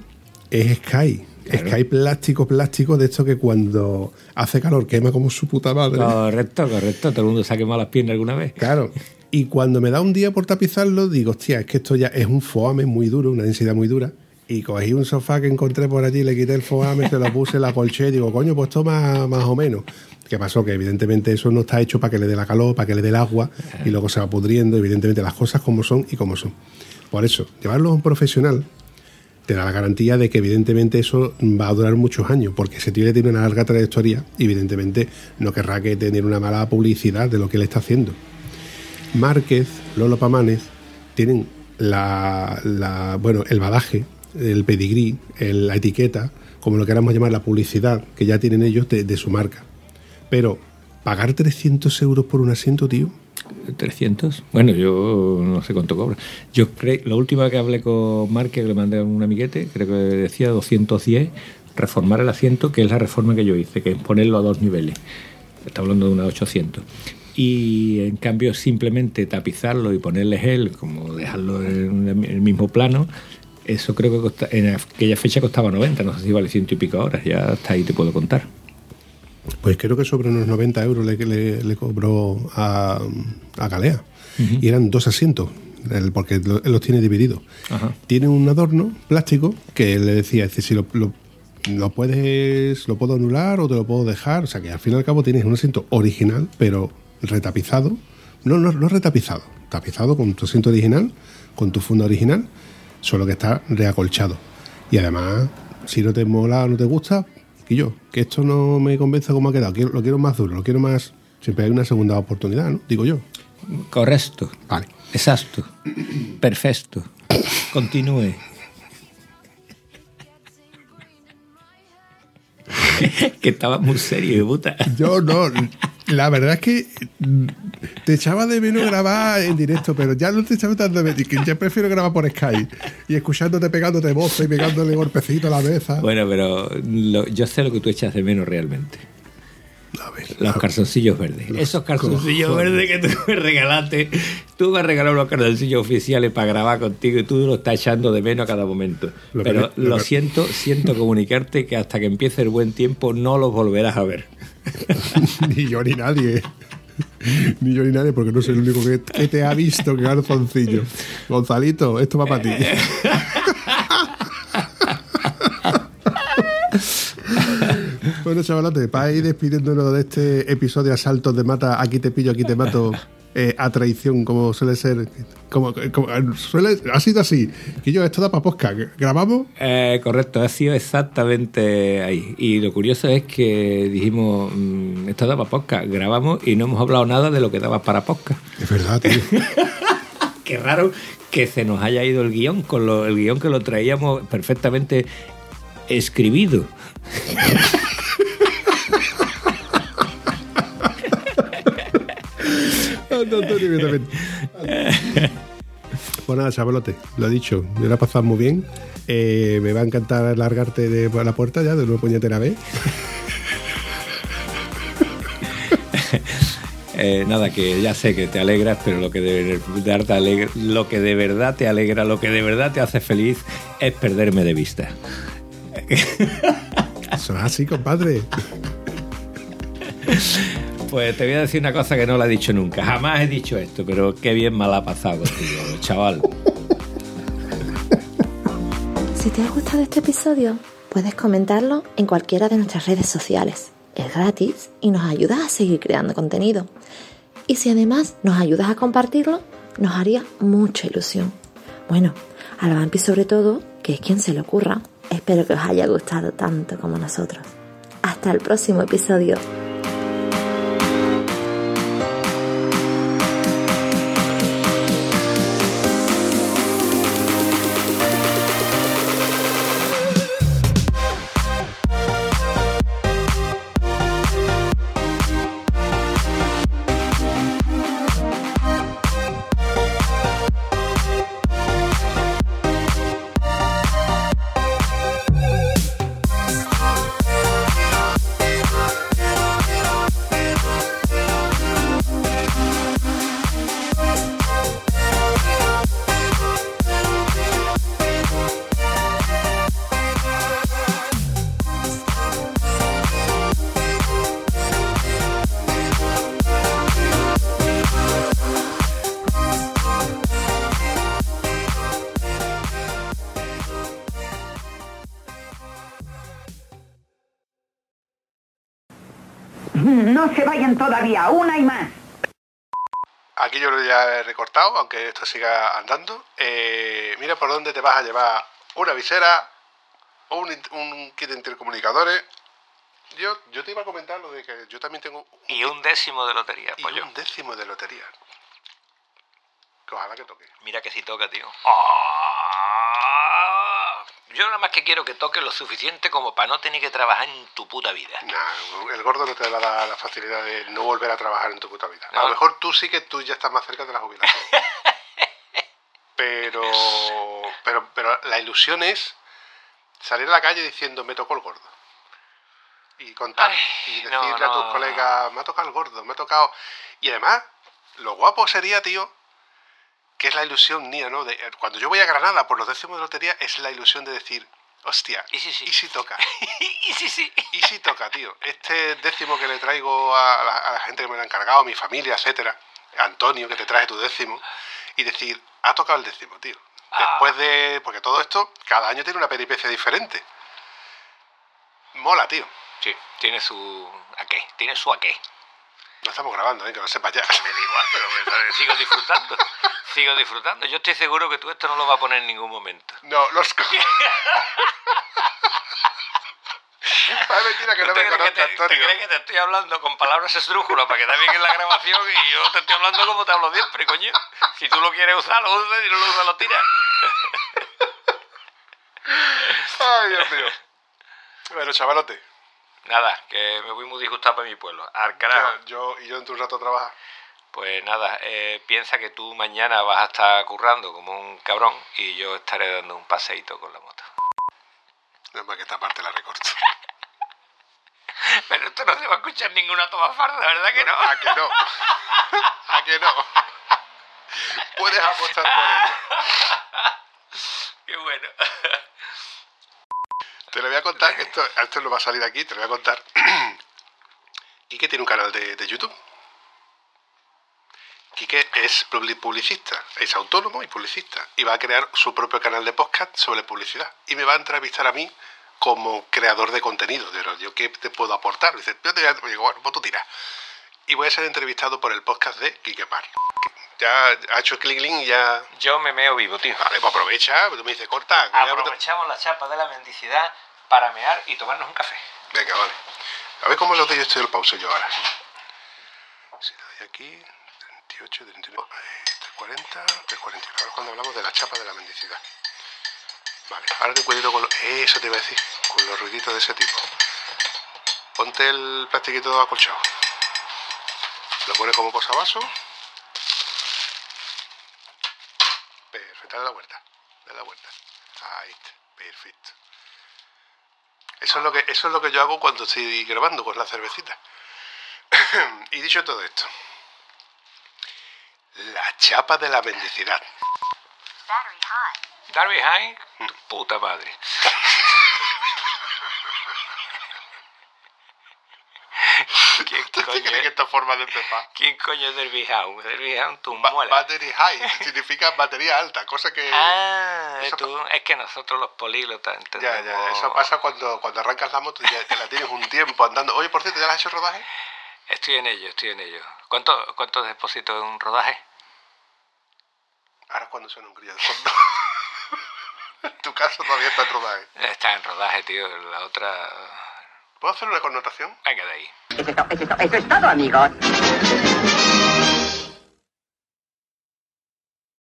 es Sky. Claro. Sky plástico, plástico, de esto que cuando hace calor quema como su puta madre. correcto correcto todo el mundo se ha quemado las piernas alguna vez Claro. Y cuando me da un día por tapizarlo, digo, hostia, es que esto ya es un foame muy duro, una densidad muy dura. Y cogí un sofá que encontré por allí, le quité el foame, se lo puse, la colché y digo, coño, pues esto más, más o menos. ¿Qué pasó? Que evidentemente eso no está hecho para que le dé la calor, para que le dé el agua y luego se va pudriendo. Evidentemente las cosas como son y como son. Por eso, llevarlo a un profesional te da la garantía de que evidentemente eso va a durar muchos años, porque ese tío tiene una larga trayectoria evidentemente no querrá que tener una mala publicidad de lo que él está haciendo. Márquez, Lolo Pamanes, tienen la, bueno, el badaje, el pedigrí, la etiqueta, como lo queramos llamar, la publicidad que ya tienen ellos de, de su marca. Pero pagar 300 euros por un asiento, tío, 300. Bueno, yo no sé cuánto cobra. Yo creo, la última que hablé con Marque, que le mandé un amiguete, creo que decía 210, reformar el asiento, que es la reforma que yo hice, que es ponerlo a dos niveles. Está hablando de unas 800. Y en cambio, simplemente tapizarlo y ponerle gel, como dejarlo en el mismo plano, eso creo que en aquella fecha costaba 90, no sé si vale ciento y pico ahora, ya hasta ahí te puedo contar. Pues creo que sobre unos 90 euros le, le- le cobró a, a Galea. Y eran dos asientos, porque él los tiene divididos. Tiene un adorno plástico que le decía, dice, si lo, lo- lo puedes, lo puedo anular o te lo puedo dejar. O sea que al fin y al cabo tienes un asiento original, pero retapizado. No, no, no retapizado, tapizado con tu asiento original, con tu funda original, solo que está reacolchado. Y además, si no te mola o no te gusta, y yo, que esto no me convence como ha quedado, quiero- lo quiero más duro, lo quiero más. Siempre hay una segunda oportunidad, ¿no? Digo yo. Correcto. Vale. Exacto. Perfecto. Continúe. que estaba muy serio, puta. Yo no. La verdad es que mm, te echaba de menos grabar en directo, pero ya no te echaba tanto de menos. Ya prefiero grabar por Skype y escuchándote pegándote voz y pegándole golpecito a la mesa. Bueno, pero lo- yo sé lo que tú echas de menos realmente. A ver, Los calzoncillos verdes. Esos calzoncillos cojones. verdes que tú me regalaste. Tú me has regalado unos calzoncillos oficiales para grabar contigo y tú los estás echando de menos a cada momento. Lo Pero lo siento, siento comunicarte que hasta que empiece el buen tiempo no los volverás a ver. ni yo ni nadie. Ni yo ni nadie, porque no soy el único que, te ha visto, que calzoncillo. Gonzalito, esto va para ti. bueno, chavalote, para ir despidiéndonos de este episodio Asaltos de Mata, aquí te pillo, aquí te mato, eh, a traición, como suele ser. Como, como- suele, ha sido así. Que yo, esto da para podcast. ¿Grabamos? Eh, correcto, ha sido exactamente ahí. Y lo curioso es que dijimos, mm, esto daba podcast, grabamos y no hemos hablado nada de lo que daba para podcast. Es verdad, tío. Qué raro que se nos haya ido el guion, con lo- el guion que lo traíamos perfectamente escribido. Antonio, también. Pues nada, chavalote, lo he dicho, me lo he pasado muy bien. Eh, me va a encantar largarte de la puerta ya de una puñetera vez. Eh, nada, que ya sé que te alegras, pero lo que, de verdad te alegra, lo que de verdad te alegra, lo que de verdad te hace feliz es perderme de vista. Eso es así, compadre. Pues te voy a decir una cosa que no la he dicho nunca. Jamás he dicho esto, pero qué bien me la ha pasado contigo, chaval. Si te ha gustado este episodio, puedes comentarlo en cualquiera de nuestras redes sociales. Es gratis y nos ayudas a seguir creando contenido. Y si además nos ayudas a compartirlo, nos haría mucha ilusión. Bueno, a la Vampi sobre todo, que es quien se le ocurra. Espero que os haya gustado tanto como nosotros. Hasta el próximo episodio. No se vayan todavía, una y más. Aquí yo lo ya he recortado, aunque esto siga andando. Eh, mira por dónde te vas a llevar una visera, un, un kit de intercomunicadores. Yo, yo te iba a comentar lo de que yo también tengo un, Y un décimo de lotería, y pollo. un décimo de lotería. Que ojalá que toque. Mira que si toca, tío. Ah. Yo nada más que quiero que toque lo suficiente como para no tener que trabajar en tu puta vida. Nah, el gordo no te va a dar la facilidad de no volver a trabajar en tu puta vida. A No. lo mejor tú sí que tú ya estás más cerca de la jubilación. pero, pero, pero la ilusión es salir a la calle diciendo me tocó el gordo. Y contar Ay, y decirle no, a tus no. colegas, me ha tocado el gordo, me ha tocado. Y además, lo guapo sería, tío, que es la ilusión mía, ¿no? De, cuando yo voy a Granada por los décimos de lotería, es la ilusión de decir, hostia, Y sí, sí. ¿y si toca? y sí, sí. Y si toca, tío. Este décimo que le traigo a la, a la gente que me lo ha encargado, a mi familia, etcétera, Antonio, que te traje tu décimo, y decir, ha tocado el décimo, tío. Después de. Porque todo esto, cada año tiene una peripecia diferente. Mola, tío. Sí, tiene su aqué, tiene su aqué. No estamos grabando, ¿eh? que lo sepas ya. Me da igual, pero me- sigo disfrutando. Sigo disfrutando. Yo estoy seguro que tú esto no lo vas a poner en ningún momento. No, los. Vale, mentira que no ¿Te me conozca, te, te Antonio. crees que te estoy hablando con palabras esdrújulas para que quede bien en la grabación y yo te estoy hablando como te hablo siempre, coño? Si tú lo quieres usar, lo usas y no lo usas, lo tiras. Ay, Dios mío. Bueno, chavalote. Nada, que me voy muy disgustado para mi pueblo. Al carajo. ya, yo, y yo de un rato a trabajar. Pues nada, eh, piensa que tú mañana vas a estar currando como un cabrón y yo estaré dando un paseíto con la moto. Nada más que esta parte la recorto. Pero esto no se va a escuchar ninguna toma farda, ¿verdad que no? ¿A que no? ¿A que no? Puedes apostar por ello. Qué bueno. Te lo voy a contar, esto, esto no va a salir aquí, te lo voy a contar. ¿Y que tiene un canal de, de YouTube? que es publi- publicista, es autónomo y publicista, y va a crear su propio canal de podcast sobre publicidad. Y me va a entrevistar a mí como creador de contenido. ¿yo qué te puedo aportar? Dice, yo te voy a- digo, bueno, pues tú tiras. Y voy a ser entrevistado por el podcast de Quique Mar. Ya ha hecho clic ya... Yo me meo vivo, tío. Vale, pues aprovecha, tú me dices, corta. ya- Aprovechamos la chapa de la mendicidad para mear y tomarnos un café. Venga, vale. A ver cómo lo doy esto del pause yo ahora. Si le doy aquí, 38, 39, eh, 340, 349. Ahora es cuando hablamos de la chapa de la mendicidad. Vale, ahora ten cuidado con lo- Eso te iba a decir, con los ruiditos de ese tipo. Ponte el plastiquito acolchado. Lo pones como posavasos. Perfecto, dale la vuelta. Dale la vuelta. Ahí está, perfecto. Eso es lo que, eso es lo que yo hago cuando estoy grabando con la cervecita. y dicho todo esto, la chapa de la mendicidad. Darby High, tu puta madre. ¿Quién ¿Tú coño, es, esta forma de empezar? ¿Quién coño es Derby Hound? Derby Hound, tu Ba- muela. battery high significa batería alta, cosa que... Ah, tú, es que nosotros los políglotas ya, entendemos... ya, eso pasa cuando, cuando arrancas la moto y ya que la tienes un tiempo andando. Oye, por cierto, ¿ya la has hecho rodaje? Estoy en ello, estoy en ello. ¿Cuánto, cuánto deposito en un rodaje? Ahora es cuando suena un grillo de fondo. en tu caso todavía está en rodaje. Está en rodaje, tío. La otra... ¿Puedo hacer una connotación? Venga de ahí. Eso es to- eso es to- eso es todo, amigos.